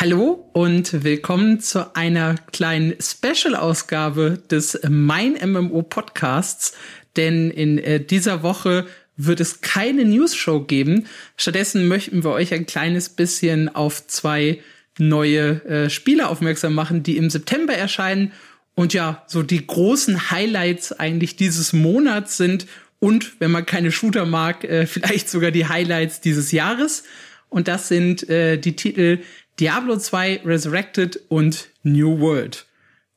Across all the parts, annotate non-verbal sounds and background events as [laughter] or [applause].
Hallo und willkommen zu einer kleinen Special-Ausgabe des Mein MMO Podcasts. Denn in äh, dieser Woche wird es keine News-Show geben. Stattdessen möchten wir euch ein kleines bisschen auf zwei neue äh, Spiele aufmerksam machen, die im September erscheinen und ja, so die großen Highlights eigentlich dieses Monats sind und, wenn man keine Shooter mag, äh, [laughs] vielleicht sogar die Highlights dieses Jahres. Und das sind äh, die Titel Diablo 2 Resurrected und New World.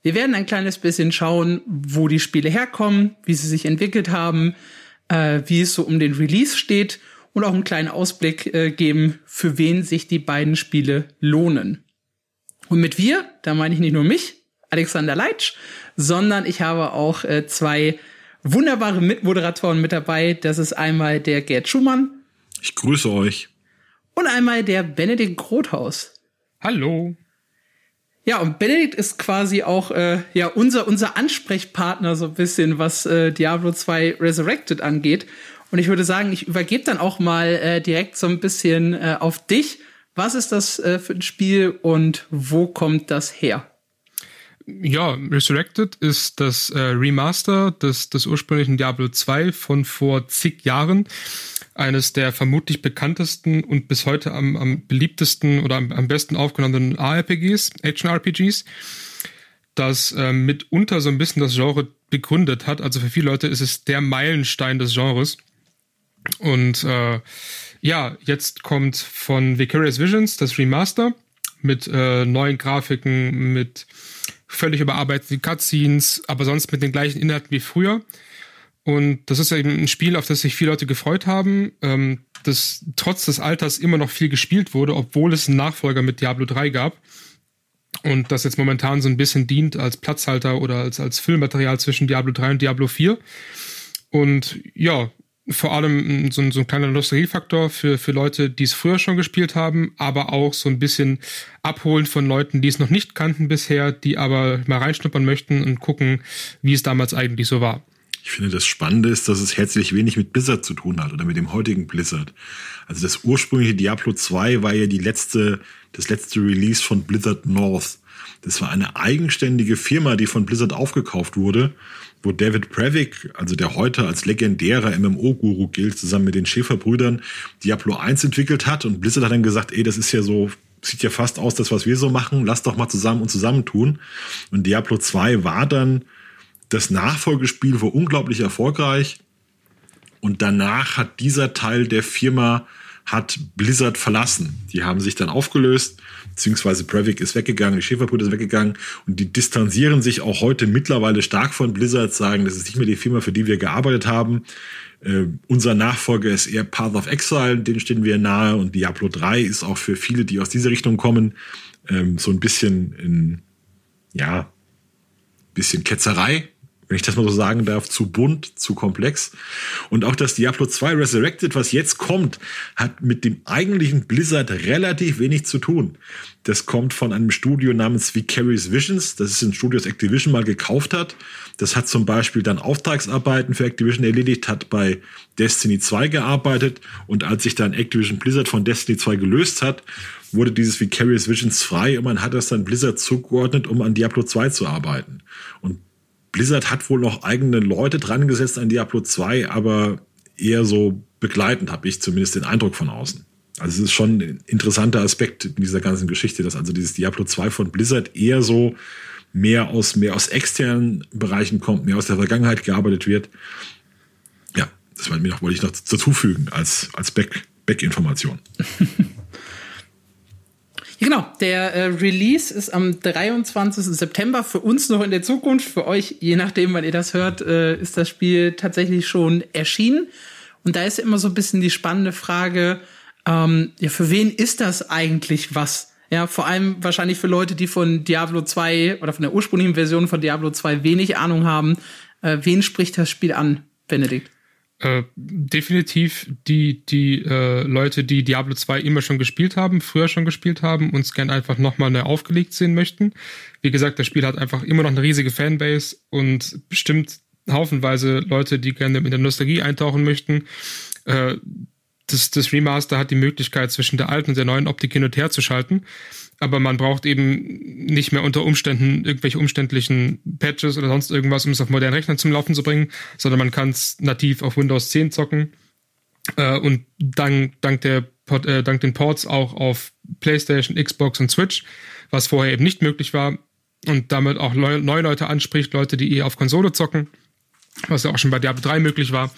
Wir werden ein kleines bisschen schauen, wo die Spiele herkommen, wie sie sich entwickelt haben, äh, wie es so um den Release steht und auch einen kleinen Ausblick äh, geben, für wen sich die beiden Spiele lohnen. Und mit wir, da meine ich nicht nur mich, Alexander Leitsch, sondern ich habe auch äh, zwei wunderbare Mitmoderatoren mit dabei. Das ist einmal der Gerd Schumann. Ich grüße euch. Und einmal der Benedikt Grothaus. Hallo. Ja, und Benedikt ist quasi auch äh, ja unser unser Ansprechpartner so ein bisschen, was äh, Diablo 2 Resurrected angeht. Und ich würde sagen, ich übergebe dann auch mal äh, direkt so ein bisschen äh, auf dich. Was ist das äh, für ein Spiel und wo kommt das her? Ja, Resurrected ist das äh, Remaster des, des ursprünglichen Diablo 2 von vor zig Jahren eines der vermutlich bekanntesten und bis heute am, am beliebtesten oder am, am besten aufgenommenen ARPGs, Action-RPGs, das äh, mitunter so ein bisschen das Genre begründet hat. Also für viele Leute ist es der Meilenstein des Genres. Und äh, ja, jetzt kommt von Vicarious Visions das Remaster mit äh, neuen Grafiken, mit völlig überarbeiteten Cutscenes, aber sonst mit den gleichen Inhalten wie früher. Und das ist eben ein Spiel, auf das sich viele Leute gefreut haben, ähm, das trotz des Alters immer noch viel gespielt wurde, obwohl es einen Nachfolger mit Diablo 3 gab. Und das jetzt momentan so ein bisschen dient als Platzhalter oder als, als Füllmaterial zwischen Diablo 3 und Diablo 4. Und ja, vor allem so, so ein kleiner Nostalgiefaktor für, für Leute, die es früher schon gespielt haben, aber auch so ein bisschen abholen von Leuten, die es noch nicht kannten bisher, die aber mal reinschnuppern möchten und gucken, wie es damals eigentlich so war. Ich finde, das Spannende ist, dass es herzlich wenig mit Blizzard zu tun hat oder mit dem heutigen Blizzard. Also das ursprüngliche Diablo 2 war ja die letzte, das letzte Release von Blizzard North. Das war eine eigenständige Firma, die von Blizzard aufgekauft wurde, wo David Previk, also der heute als legendärer MMO-Guru gilt, zusammen mit den Schäferbrüdern Diablo 1 entwickelt hat. Und Blizzard hat dann gesagt, ey, das ist ja so, sieht ja fast aus, das, was wir so machen, lass doch mal zusammen und zusammentun. Und Diablo 2 war dann das Nachfolgespiel war unglaublich erfolgreich und danach hat dieser Teil der Firma hat Blizzard verlassen. Die haben sich dann aufgelöst, beziehungsweise Brevik ist weggegangen, die Schäferbrüder ist weggegangen und die distanzieren sich auch heute mittlerweile stark von Blizzard, sagen, das ist nicht mehr die Firma, für die wir gearbeitet haben. Äh, unser Nachfolger ist eher Path of Exile, den stehen wir nahe und Diablo 3 ist auch für viele, die aus dieser Richtung kommen, ähm, so ein bisschen in, ja, bisschen Ketzerei, wenn ich das mal so sagen darf, zu bunt, zu komplex. Und auch das Diablo 2 Resurrected, was jetzt kommt, hat mit dem eigentlichen Blizzard relativ wenig zu tun. Das kommt von einem Studio namens Vicarious Visions. Das ist ein Studio, das Activision mal gekauft hat. Das hat zum Beispiel dann Auftragsarbeiten für Activision erledigt, hat bei Destiny 2 gearbeitet und als sich dann Activision Blizzard von Destiny 2 gelöst hat, wurde dieses Vicarious Visions frei und man hat das dann Blizzard zugeordnet, um an Diablo 2 zu arbeiten. Und Blizzard hat wohl noch eigene Leute dran gesetzt an Diablo 2, aber eher so begleitend, habe ich zumindest den Eindruck von außen. Also es ist schon ein interessanter Aspekt in dieser ganzen Geschichte, dass also dieses Diablo 2 von Blizzard eher so mehr aus, mehr aus externen Bereichen kommt, mehr aus der Vergangenheit gearbeitet wird. Ja, das wollte ich noch dazufügen als, als Back, Back-Information. [laughs] Genau, der äh, Release ist am 23. September. Für uns noch in der Zukunft, für euch, je nachdem, wann ihr das hört, äh, ist das Spiel tatsächlich schon erschienen. Und da ist immer so ein bisschen die spannende Frage, ähm, ja, für wen ist das eigentlich was? Ja, vor allem wahrscheinlich für Leute, die von Diablo 2 oder von der ursprünglichen Version von Diablo 2 wenig Ahnung haben. Äh, wen spricht das Spiel an, Benedikt? Äh, definitiv die, die äh, Leute, die Diablo 2 immer schon gespielt haben, früher schon gespielt haben und es gerne einfach nochmal neu aufgelegt sehen möchten. Wie gesagt, das Spiel hat einfach immer noch eine riesige Fanbase und bestimmt haufenweise Leute, die gerne in der Nostalgie eintauchen möchten. Äh, das, das Remaster hat die Möglichkeit, zwischen der alten und der neuen Optik hin und her zu schalten. Aber man braucht eben nicht mehr unter Umständen irgendwelche umständlichen Patches oder sonst irgendwas, um es auf modernen Rechnern zum Laufen zu bringen, sondern man kann es nativ auf Windows 10 zocken. Äh, und dank, dank, der, äh, dank den Ports auch auf PlayStation, Xbox und Switch, was vorher eben nicht möglich war. Und damit auch neue Leute anspricht, Leute, die eher auf Konsole zocken, was ja auch schon bei Diablo 3 möglich war.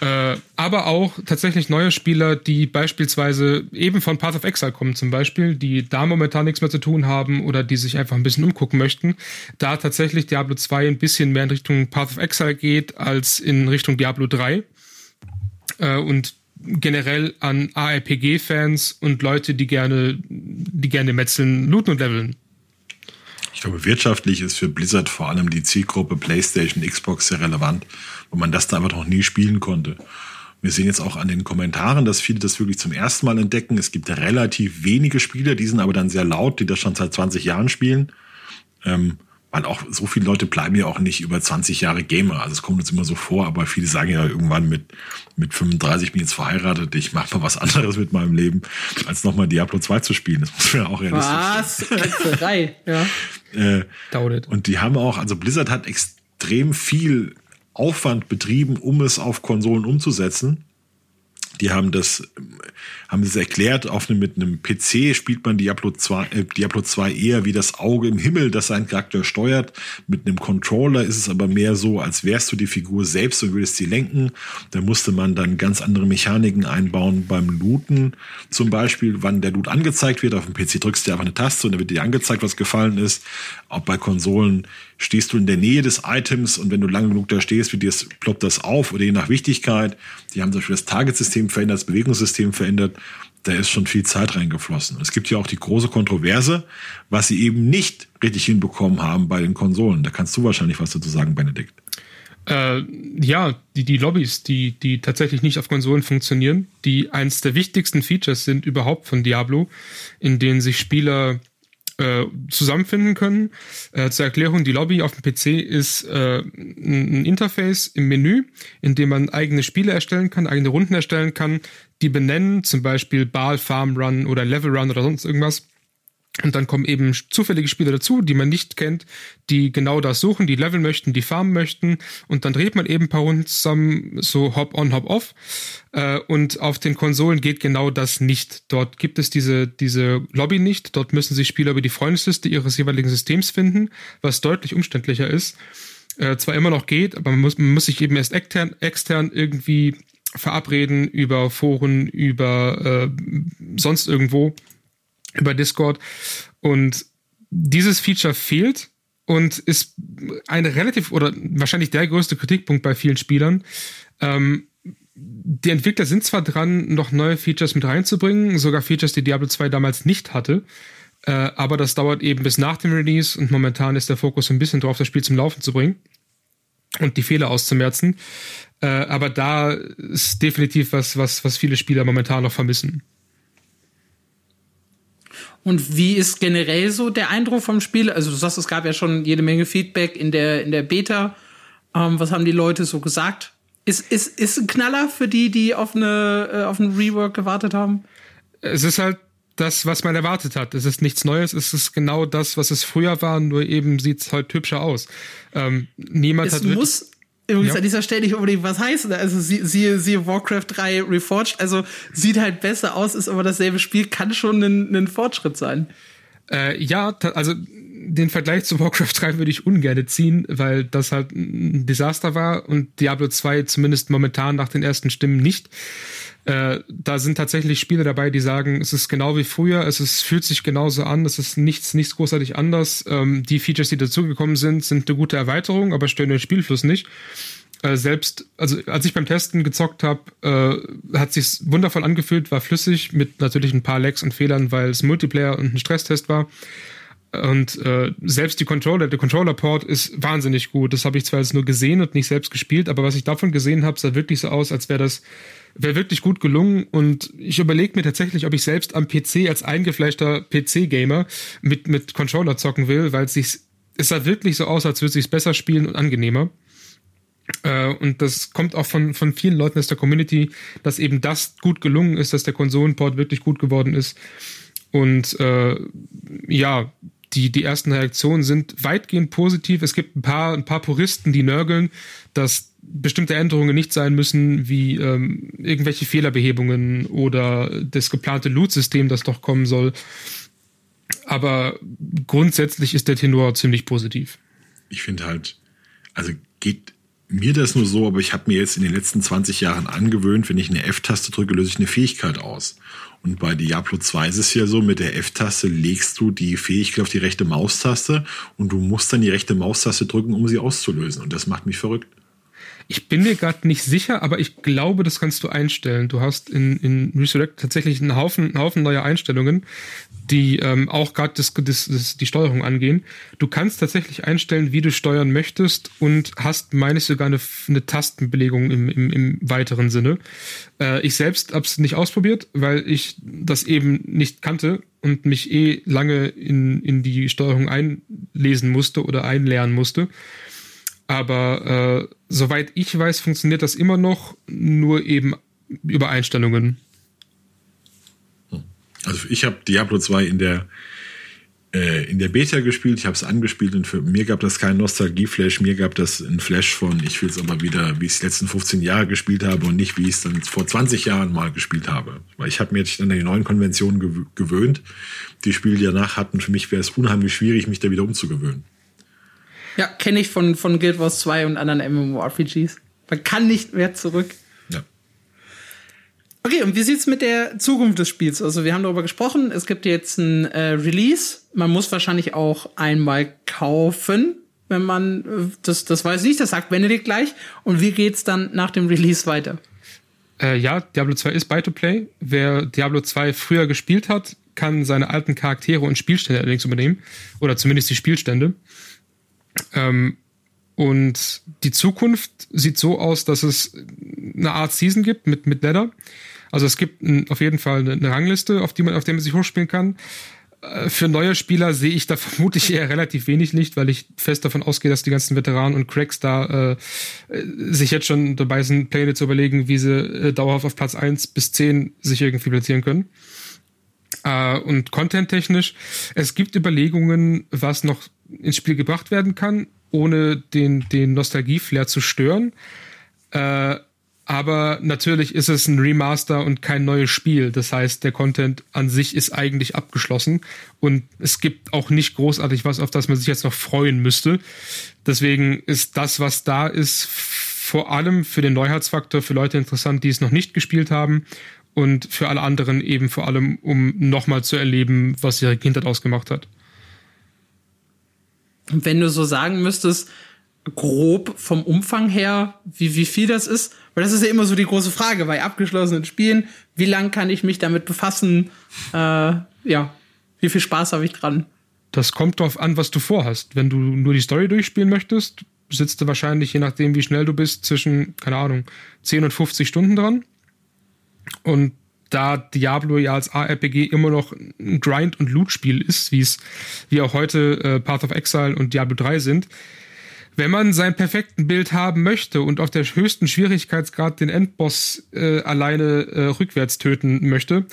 Äh, aber auch tatsächlich neue Spieler, die beispielsweise eben von Path of Exile kommen, zum Beispiel, die da momentan nichts mehr zu tun haben oder die sich einfach ein bisschen umgucken möchten, da tatsächlich Diablo 2 ein bisschen mehr in Richtung Path of Exile geht als in Richtung Diablo 3. Äh, und generell an ARPG-Fans und Leute, die gerne, die gerne metzeln, looten und leveln. Ich glaube, wirtschaftlich ist für Blizzard vor allem die Zielgruppe PlayStation, Xbox sehr relevant, wo man das da einfach noch nie spielen konnte. Wir sehen jetzt auch an den Kommentaren, dass viele das wirklich zum ersten Mal entdecken. Es gibt relativ wenige Spieler, die sind aber dann sehr laut, die das schon seit 20 Jahren spielen. Ähm, weil auch so viele Leute bleiben ja auch nicht über 20 Jahre Gamer. Also es kommt uns immer so vor, aber viele sagen ja irgendwann mit, mit 35 bin ich jetzt verheiratet, ich mache mal was anderes mit meinem Leben, als nochmal Diablo 2 zu spielen. Das muss man ja auch realistisch Was? [laughs] Drei, ja. Äh, und die haben auch, also Blizzard hat extrem viel Aufwand betrieben, um es auf Konsolen umzusetzen. Die haben das, haben es erklärt, auf einem, mit einem PC spielt man Diablo 2, äh, Diablo 2 eher wie das Auge im Himmel, das seinen Charakter steuert. Mit einem Controller ist es aber mehr so, als wärst du die Figur selbst und würdest sie lenken. Da musste man dann ganz andere Mechaniken einbauen beim Looten. Zum Beispiel, wann der Loot angezeigt wird. Auf dem PC drückst du einfach eine Taste und dann wird dir angezeigt, was gefallen ist. Auch bei Konsolen stehst du in der Nähe des Items und wenn du lang genug da stehst, wird dir das, ploppt das auf oder je nach Wichtigkeit. Die haben zum Beispiel das Target-System verändert, das Bewegungssystem verändert. Da ist schon viel Zeit reingeflossen. Es gibt ja auch die große Kontroverse, was sie eben nicht richtig hinbekommen haben bei den Konsolen. Da kannst du wahrscheinlich was dazu sagen, Benedikt. Äh, ja, die, die Lobbys, die, die tatsächlich nicht auf Konsolen funktionieren, die eins der wichtigsten Features sind überhaupt von Diablo, in denen sich Spieler äh, zusammenfinden können. Äh, zur Erklärung, die Lobby auf dem PC ist äh, ein Interface im Menü, in dem man eigene Spiele erstellen kann, eigene Runden erstellen kann, die benennen, zum Beispiel Ball, Farm Run oder Level Run oder sonst irgendwas. Und dann kommen eben zufällige Spieler dazu, die man nicht kennt, die genau das suchen, die leveln möchten, die farmen möchten. Und dann dreht man eben ein paar Runden zusammen, so Hop-on, Hop-off. Äh, und auf den Konsolen geht genau das nicht. Dort gibt es diese, diese Lobby nicht. Dort müssen sich Spieler über die Freundesliste ihres jeweiligen Systems finden, was deutlich umständlicher ist. Äh, zwar immer noch geht, aber man muss, man muss sich eben erst extern, extern irgendwie verabreden über Foren, über äh, sonst irgendwo über Discord. Und dieses Feature fehlt und ist ein relativ oder wahrscheinlich der größte Kritikpunkt bei vielen Spielern. Ähm, die Entwickler sind zwar dran, noch neue Features mit reinzubringen, sogar Features, die Diablo 2 damals nicht hatte, äh, aber das dauert eben bis nach dem Release und momentan ist der Fokus ein bisschen drauf, das Spiel zum Laufen zu bringen und die Fehler auszumerzen. Äh, aber da ist definitiv was, was, was viele Spieler momentan noch vermissen. Und wie ist generell so der Eindruck vom Spiel? Also du sagst, es gab ja schon jede Menge Feedback in der, in der Beta. Ähm, was haben die Leute so gesagt? Ist, ist, ist ein Knaller für die, die auf, eine, äh, auf einen Rework gewartet haben? Es ist halt das, was man erwartet hat. Es ist nichts Neues, es ist genau das, was es früher war, nur eben sieht es halt hübscher aus. Ähm, niemand es hat. Muss Übrigens ja. an dieser Stelle nicht unbedingt was heißen. Also sie, siehe, siehe Warcraft 3 Reforged. Also sieht halt besser aus, ist aber dasselbe Spiel, kann schon ein, ein Fortschritt sein. Äh, ja, also den Vergleich zu Warcraft 3 würde ich ungern ziehen, weil das halt ein Desaster war und Diablo 2 zumindest momentan nach den ersten Stimmen nicht. Äh, da sind tatsächlich Spiele dabei, die sagen, es ist genau wie früher, es ist, fühlt sich genauso an, es ist nichts, nichts großartig anders. Ähm, die Features, die dazugekommen sind, sind eine gute Erweiterung, aber stören den Spielfluss nicht. Äh, selbst, also als ich beim Testen gezockt habe, äh, hat sich wundervoll angefühlt, war flüssig, mit natürlich ein paar Lags und Fehlern, weil es Multiplayer und ein Stresstest war. Und äh, selbst die Controller, der Controller-Port ist wahnsinnig gut. Das habe ich zwar jetzt nur gesehen und nicht selbst gespielt, aber was ich davon gesehen habe, sah wirklich so aus, als wäre das wäre wirklich gut gelungen. Und ich überlege mir tatsächlich, ob ich selbst am PC als eingefleischter PC-Gamer mit, mit Controller zocken will, weil es sich es sah wirklich so aus, als würde es sich besser spielen und angenehmer. Äh, und das kommt auch von, von vielen Leuten aus der Community, dass eben das gut gelungen ist, dass der Konsolenport wirklich gut geworden ist. Und äh, ja, die, die ersten Reaktionen sind weitgehend positiv. Es gibt ein paar, ein paar Puristen, die nörgeln, dass bestimmte Änderungen nicht sein müssen, wie ähm, irgendwelche Fehlerbehebungen oder das geplante Loot-System, das doch kommen soll. Aber grundsätzlich ist der Tenor ziemlich positiv. Ich finde halt, also geht mir das nur so, aber ich habe mir jetzt in den letzten 20 Jahren angewöhnt, wenn ich eine F-Taste drücke, löse ich eine Fähigkeit aus. Und bei Diablo 2 ist es ja so, mit der F-Taste legst du die Fähigkeit auf die rechte Maustaste und du musst dann die rechte Maustaste drücken, um sie auszulösen. Und das macht mich verrückt. Ich bin mir gerade nicht sicher, aber ich glaube, das kannst du einstellen. Du hast in, in Resurrect tatsächlich einen Haufen, einen Haufen neuer Einstellungen, die ähm, auch gerade das, das, das, die Steuerung angehen. Du kannst tatsächlich einstellen, wie du steuern möchtest und hast, meine ich, sogar eine, eine Tastenbelegung im, im, im weiteren Sinne. Äh, ich selbst habe es nicht ausprobiert, weil ich das eben nicht kannte und mich eh lange in, in die Steuerung einlesen musste oder einlernen musste. Aber äh, soweit ich weiß, funktioniert das immer noch nur eben über Einstellungen. Also ich habe Diablo 2 in der äh, in der Beta gespielt, ich habe es angespielt und für mir gab das keinen Nostalgie-Flash, mir gab das einen Flash von, ich will es aber wieder, wie ich es letzten 15 Jahre gespielt habe und nicht, wie ich es dann vor 20 Jahren mal gespielt habe. Weil ich habe mir jetzt an die neuen Konventionen gewöhnt. Die Spiele, danach hatten, für mich wäre es unheimlich schwierig, mich da wieder umzugewöhnen. Ja, kenne ich von, von Guild Wars 2 und anderen MMORPGs. Man kann nicht mehr zurück. Ja. Okay, und wie sieht's mit der Zukunft des Spiels? Also wir haben darüber gesprochen, es gibt jetzt ein äh, Release. Man muss wahrscheinlich auch einmal kaufen, wenn man äh, das das weiß ich, das sagt Benedikt gleich. Und wie geht's dann nach dem Release weiter? Äh, ja, Diablo 2 ist Buy to Play. Wer Diablo 2 früher gespielt hat, kann seine alten Charaktere und Spielstände allerdings übernehmen oder zumindest die Spielstände. Ähm, und die Zukunft sieht so aus, dass es eine Art Season gibt mit, mit Ladder. Also es gibt ein, auf jeden Fall eine, eine, Rangliste, auf die man, auf der man sich hochspielen kann. Äh, für neue Spieler sehe ich da [laughs] vermutlich eher relativ wenig Licht, weil ich fest davon ausgehe, dass die ganzen Veteranen und Cracks da äh, sich jetzt schon dabei sind, Pläne zu überlegen, wie sie äh, dauerhaft auf Platz 1 bis 10 sich irgendwie platzieren können. Äh, und content-technisch, es gibt Überlegungen, was noch ins Spiel gebracht werden kann, ohne den, den Nostalgie-Flair zu stören. Äh, aber natürlich ist es ein Remaster und kein neues Spiel. Das heißt, der Content an sich ist eigentlich abgeschlossen und es gibt auch nicht großartig was, auf das man sich jetzt noch freuen müsste. Deswegen ist das, was da ist, vor allem für den Neuheitsfaktor für Leute interessant, die es noch nicht gespielt haben und für alle anderen eben vor allem, um nochmal zu erleben, was ihre Kindheit ausgemacht hat. Wenn du so sagen müsstest, grob vom Umfang her, wie, wie viel das ist, weil das ist ja immer so die große Frage bei abgeschlossenen Spielen, wie lang kann ich mich damit befassen, äh, ja, wie viel Spaß habe ich dran? Das kommt darauf an, was du vorhast. Wenn du nur die Story durchspielen möchtest, sitzt du wahrscheinlich, je nachdem, wie schnell du bist, zwischen, keine Ahnung, 10 und 50 Stunden dran. Und da Diablo ja als ARPG immer noch ein Grind- und Loot-Spiel ist, wie es wie auch heute äh, Path of Exile und Diablo 3 sind, wenn man sein perfekten Bild haben möchte und auf der höchsten Schwierigkeitsgrad den Endboss äh, alleine äh, rückwärts töten möchte,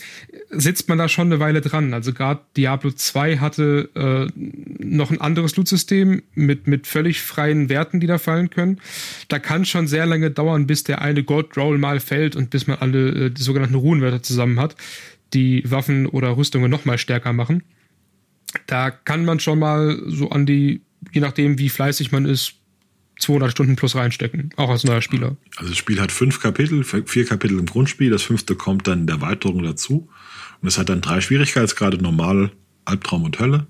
sitzt man da schon eine Weile dran. Also gerade Diablo 2 hatte äh, noch ein anderes Loot-System mit, mit völlig freien Werten, die da fallen können. Da kann schon sehr lange dauern, bis der eine Gold Roll mal fällt und bis man alle äh, die sogenannten Ruhenwerte zusammen hat, die Waffen oder Rüstungen noch mal stärker machen. Da kann man schon mal so an die je nachdem, wie fleißig man ist, 200 Stunden plus reinstecken, auch als neuer Spieler. Also das Spiel hat fünf Kapitel, vier Kapitel im Grundspiel, das fünfte kommt dann in der Erweiterung dazu. Und es hat dann drei Schwierigkeitsgrade, normal, Albtraum und Hölle.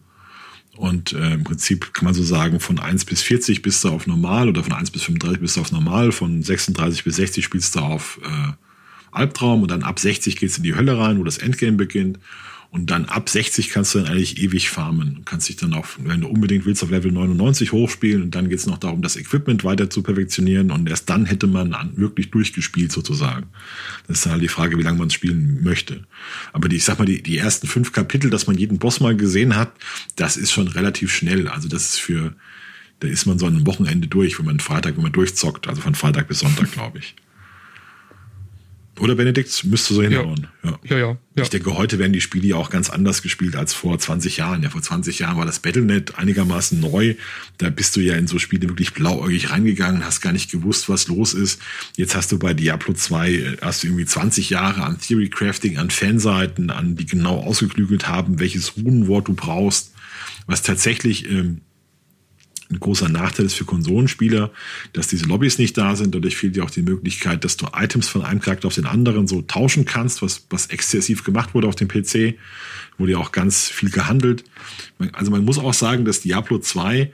Und äh, im Prinzip kann man so sagen, von 1 bis 40 bist du auf normal oder von 1 bis 35 bist du auf normal, von 36 bis 60 spielst du auf äh, Albtraum und dann ab 60 geht's in die Hölle rein, wo das Endgame beginnt. Und dann ab 60 kannst du dann eigentlich ewig farmen. Du kannst dich dann auch, wenn du unbedingt willst, auf Level 99 hochspielen. Und dann geht es noch darum, das Equipment weiter zu perfektionieren. Und erst dann hätte man wirklich durchgespielt sozusagen. Das ist dann halt die Frage, wie lange man es spielen möchte. Aber die, ich sag mal, die, die ersten fünf Kapitel, dass man jeden Boss mal gesehen hat, das ist schon relativ schnell. Also das ist für, Da ist man so ein Wochenende durch, wenn man Freitag, wenn man durchzockt, also von Freitag bis Sonntag, glaube ich. Oder Benedikt? Müsste so hinhauen. Ja. Ja. ja. ja, Ich denke, heute werden die Spiele ja auch ganz anders gespielt als vor 20 Jahren. Ja, vor 20 Jahren war das Battlenet einigermaßen neu. Da bist du ja in so Spiele wirklich blauäugig reingegangen, hast gar nicht gewusst, was los ist. Jetzt hast du bei Diablo 2 äh, hast du irgendwie 20 Jahre an Theory Crafting, an Fanseiten, an die genau ausgeklügelt haben, welches Runenwort du brauchst, was tatsächlich ähm, ein großer Nachteil ist für Konsolenspieler, dass diese Lobbys nicht da sind. Dadurch fehlt dir auch die Möglichkeit, dass du Items von einem Charakter auf den anderen so tauschen kannst, was, was exzessiv gemacht wurde auf dem PC. Wurde ja auch ganz viel gehandelt. Also man muss auch sagen, dass Diablo 2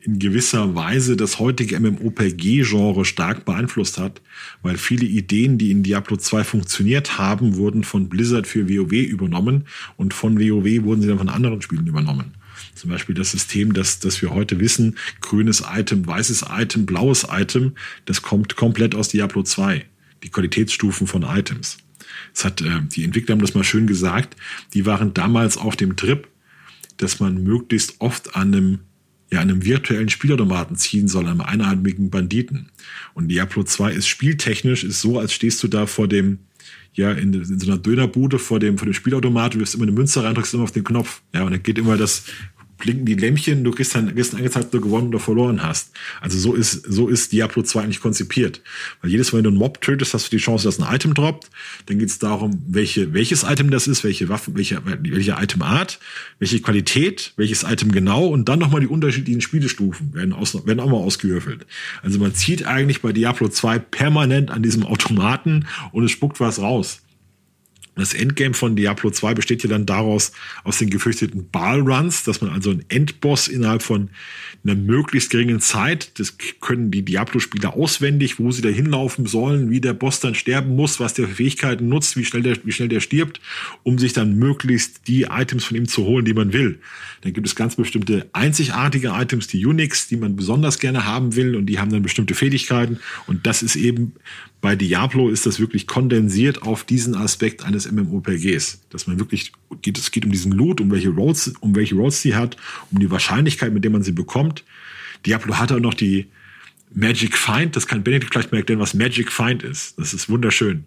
in gewisser Weise das heutige MMOPG-Genre stark beeinflusst hat, weil viele Ideen, die in Diablo 2 funktioniert haben, wurden von Blizzard für WoW übernommen und von WoW wurden sie dann von anderen Spielen übernommen. Zum Beispiel das System, das, das wir heute wissen, grünes Item, weißes Item, blaues Item, das kommt komplett aus Diablo 2. Die Qualitätsstufen von Items. Das hat, äh, die Entwickler haben das mal schön gesagt, die waren damals auf dem Trip, dass man möglichst oft an einem ja, einem virtuellen Spielautomaten ziehen soll, einem einarmigen Banditen. Und Diablo 2 ist spieltechnisch, ist so, als stehst du da vor dem, ja, in, in so einer Dönerbude vor dem, vor dem Spielautomat, du wirst immer eine Münze rein, drückst immer auf den Knopf. Ja, und dann geht immer das blinken die Lämpchen, du kriegst dann, dann angezeigt, ob du gewonnen oder verloren hast. Also so ist, so ist Diablo 2 eigentlich konzipiert. Weil jedes Mal, wenn du einen Mob tötest, hast du die Chance, dass ein Item droppt. Dann geht es darum, welche, welches Item das ist, welche Waffen, welche, welche Itemart, welche Qualität, welches Item genau und dann nochmal die unterschiedlichen Spielestufen werden, aus, werden auch mal ausgewürfelt. Also man zieht eigentlich bei Diablo 2 permanent an diesem Automaten und es spuckt was raus. Das Endgame von Diablo 2 besteht ja dann daraus, aus den gefürchteten Ball-Runs, dass man also einen Endboss innerhalb von einer möglichst geringen Zeit, das können die Diablo-Spieler auswendig, wo sie da hinlaufen sollen, wie der Boss dann sterben muss, was der Fähigkeiten nutzt, wie schnell der, wie schnell der stirbt, um sich dann möglichst die Items von ihm zu holen, die man will. Dann gibt es ganz bestimmte einzigartige Items, die Unix, die man besonders gerne haben will und die haben dann bestimmte Fähigkeiten und das ist eben bei Diablo ist das wirklich kondensiert auf diesen Aspekt eines MMORPGs, dass man wirklich geht, es geht um diesen Loot, um welche Roads, um welche Roads sie hat, um die Wahrscheinlichkeit, mit der man sie bekommt. Diablo hat auch noch die Magic Find, das kann Benedikt vielleicht mal erklären, was Magic Find ist. Das ist wunderschön.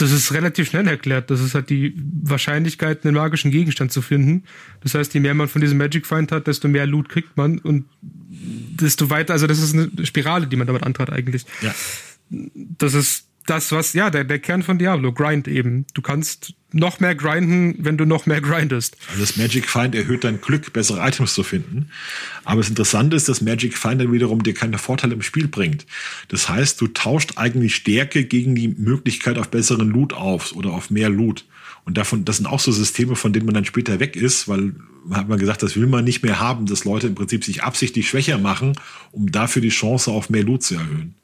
Das ist relativ schnell erklärt. Das ist halt die Wahrscheinlichkeit, einen magischen Gegenstand zu finden. Das heißt, je mehr man von diesem Magic Find hat, desto mehr Loot kriegt man und desto weiter, also das ist eine Spirale, die man damit antrat eigentlich. Ja. Das ist das, was, ja, der, der Kern von Diablo, Grind eben. Du kannst noch mehr grinden, wenn du noch mehr grindest. Also das Magic Find erhöht dein Glück, bessere Items zu finden. Aber das Interessante ist, dass Magic Find dann wiederum dir keine Vorteile im Spiel bringt. Das heißt, du tauscht eigentlich Stärke gegen die Möglichkeit auf besseren Loot auf oder auf mehr Loot. Und davon, das sind auch so Systeme, von denen man dann später weg ist, weil hat man gesagt, das will man nicht mehr haben, dass Leute im Prinzip sich absichtlich schwächer machen, um dafür die Chance auf mehr Loot zu erhöhen.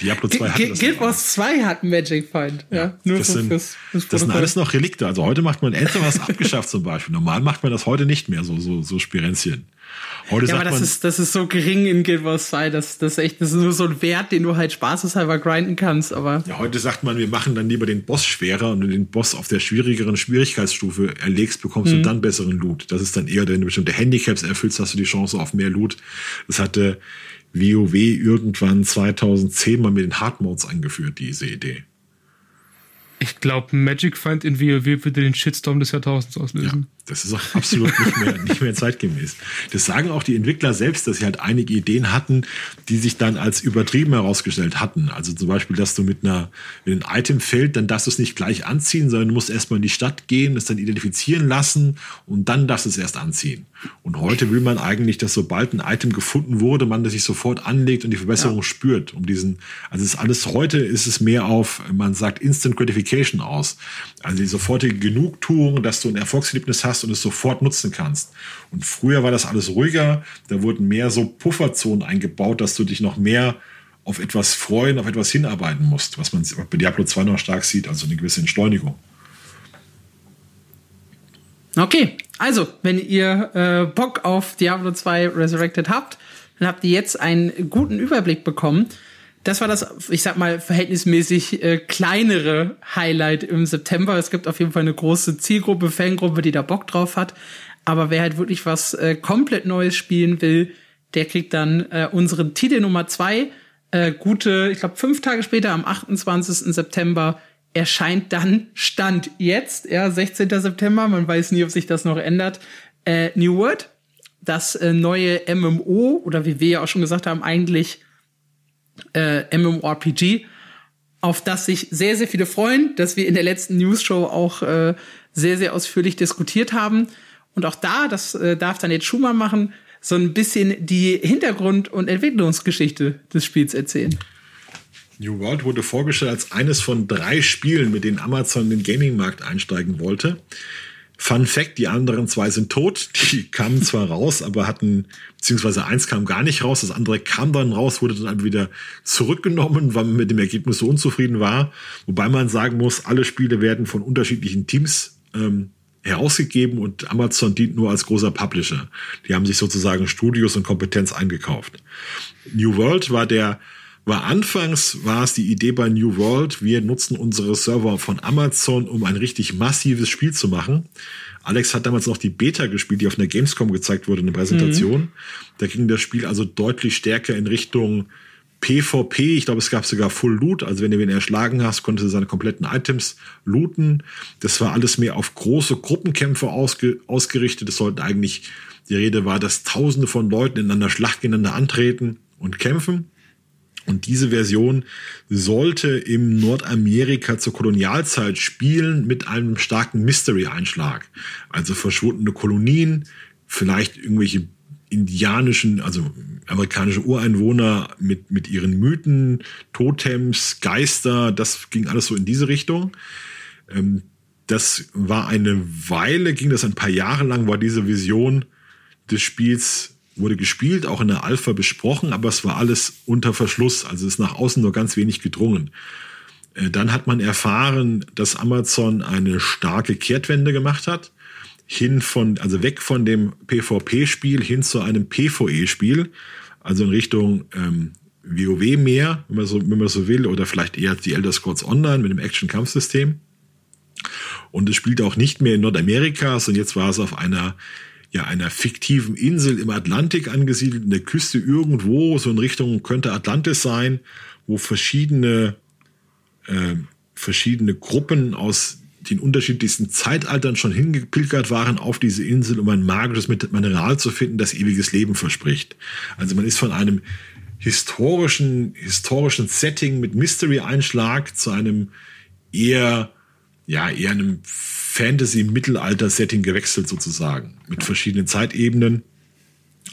Diablo 2 hat das Guild Wars 2 hat Magic Find. Ja, ja nur das, sind, fürs, fürs das sind alles noch Relikte. Also heute macht man was abgeschafft zum Beispiel. Normal macht man das heute nicht mehr, so, so, so Spirenzchen. Heute ja, aber das man, ist, das ist so gering in Guild Wars 2, das, das, ist echt, das ist nur so ein Wert, den du halt spaßeshalber grinden kannst, aber. Ja, heute sagt man, wir machen dann lieber den Boss schwerer und wenn du den Boss auf der schwierigeren Schwierigkeitsstufe erlegst, bekommst mhm. du dann besseren Loot. Das ist dann eher, wenn du bestimmte Handicaps erfüllst, hast du die Chance auf mehr Loot. Das hatte WoW irgendwann 2010 mal mit den Hard Modes eingeführt, diese Idee. Ich glaube, Magic Find in WoW würde den Shitstorm des Jahrtausends auslösen. Ja, das ist auch absolut nicht mehr, [laughs] nicht mehr zeitgemäß. Das sagen auch die Entwickler selbst, dass sie halt einige Ideen hatten, die sich dann als übertrieben herausgestellt hatten. Also zum Beispiel, dass du mit einer, wenn ein Item fällt, dann darfst du es nicht gleich anziehen, sondern du musst erstmal in die Stadt gehen, es dann identifizieren lassen und dann darfst du es erst anziehen. Und heute will man eigentlich, dass sobald ein Item gefunden wurde, man das sich sofort anlegt und die Verbesserung ja. spürt. Um diesen, also es ist alles heute ist es mehr auf, man sagt Instant Gratification aus. Also die sofortige Genugtuung, dass du ein Erfolgserlebnis hast und es sofort nutzen kannst. Und früher war das alles ruhiger, da wurden mehr so Pufferzonen eingebaut, dass du dich noch mehr auf etwas freuen, auf etwas hinarbeiten musst, was man bei Diablo 2 noch stark sieht, also eine gewisse Entschleunigung. Okay, also, wenn ihr äh, Bock auf Diablo 2 Resurrected habt, dann habt ihr jetzt einen guten Überblick bekommen. Das war das, ich sag mal, verhältnismäßig äh, kleinere Highlight im September. Es gibt auf jeden Fall eine große Zielgruppe, Fangruppe, die da Bock drauf hat. Aber wer halt wirklich was äh, komplett Neues spielen will, der kriegt dann äh, unseren Titel Nummer zwei. Äh, gute, ich glaube, fünf Tage später, am 28. September, erscheint dann Stand jetzt, ja, 16. September, man weiß nie, ob sich das noch ändert, äh, New World, das äh, neue MMO, oder wie wir ja auch schon gesagt haben, eigentlich äh, MMORPG, auf das sich sehr, sehr viele freuen, dass wir in der letzten News-Show auch äh, sehr, sehr ausführlich diskutiert haben. Und auch da, das äh, darf dann jetzt Schumann machen, so ein bisschen die Hintergrund- und Entwicklungsgeschichte des Spiels erzählen. New World wurde vorgestellt als eines von drei Spielen, mit denen Amazon in den Gaming-Markt einsteigen wollte. Fun Fact, die anderen zwei sind tot. Die kamen zwar raus, aber hatten, beziehungsweise eins kam gar nicht raus, das andere kam dann raus, wurde dann wieder zurückgenommen, weil man mit dem Ergebnis so unzufrieden war. Wobei man sagen muss, alle Spiele werden von unterschiedlichen Teams ähm, herausgegeben und Amazon dient nur als großer Publisher. Die haben sich sozusagen Studios und Kompetenz eingekauft. New World war der war anfangs war es die Idee bei New World, wir nutzen unsere Server von Amazon, um ein richtig massives Spiel zu machen. Alex hat damals noch die Beta gespielt, die auf einer Gamescom gezeigt wurde in der Präsentation. Mhm. Da ging das Spiel also deutlich stärker in Richtung PvP. Ich glaube, es gab sogar Full Loot. Also wenn du wen erschlagen hast, konntest du seine kompletten Items looten. Das war alles mehr auf große Gruppenkämpfe ausge ausgerichtet. Es sollten eigentlich, die Rede war, dass Tausende von Leuten in einer Schlacht gegeneinander antreten und kämpfen. Und diese Version sollte im Nordamerika zur Kolonialzeit spielen mit einem starken Mystery-Einschlag. Also verschwundene Kolonien, vielleicht irgendwelche indianischen, also amerikanische Ureinwohner mit, mit ihren Mythen, Totems, Geister, das ging alles so in diese Richtung. Ähm, das war eine Weile, ging das ein paar Jahre lang, war diese Vision des Spiels wurde gespielt, auch in der Alpha besprochen, aber es war alles unter Verschluss, also ist nach außen nur ganz wenig gedrungen. Äh, dann hat man erfahren, dass Amazon eine starke Kehrtwende gemacht hat, hin von, also weg von dem PvP-Spiel hin zu einem PvE-Spiel, also in Richtung ähm, WoW mehr, wenn man, so, wenn man so will, oder vielleicht eher die Elder Scrolls Online mit dem Action-Kampfsystem. Und es spielt auch nicht mehr in Nordamerika, sondern jetzt war es auf einer ja einer fiktiven Insel im Atlantik angesiedelt, in der Küste irgendwo, so in Richtung könnte Atlantis sein, wo verschiedene, äh, verschiedene Gruppen aus den unterschiedlichsten Zeitaltern schon hingepilgert waren auf diese Insel, um ein magisches Mineral zu finden, das ewiges Leben verspricht. Also man ist von einem historischen, historischen Setting mit Mystery-Einschlag zu einem eher, ja, eher einem Fantasy-Mittelalter-Setting gewechselt sozusagen. Mit verschiedenen Zeitebenen.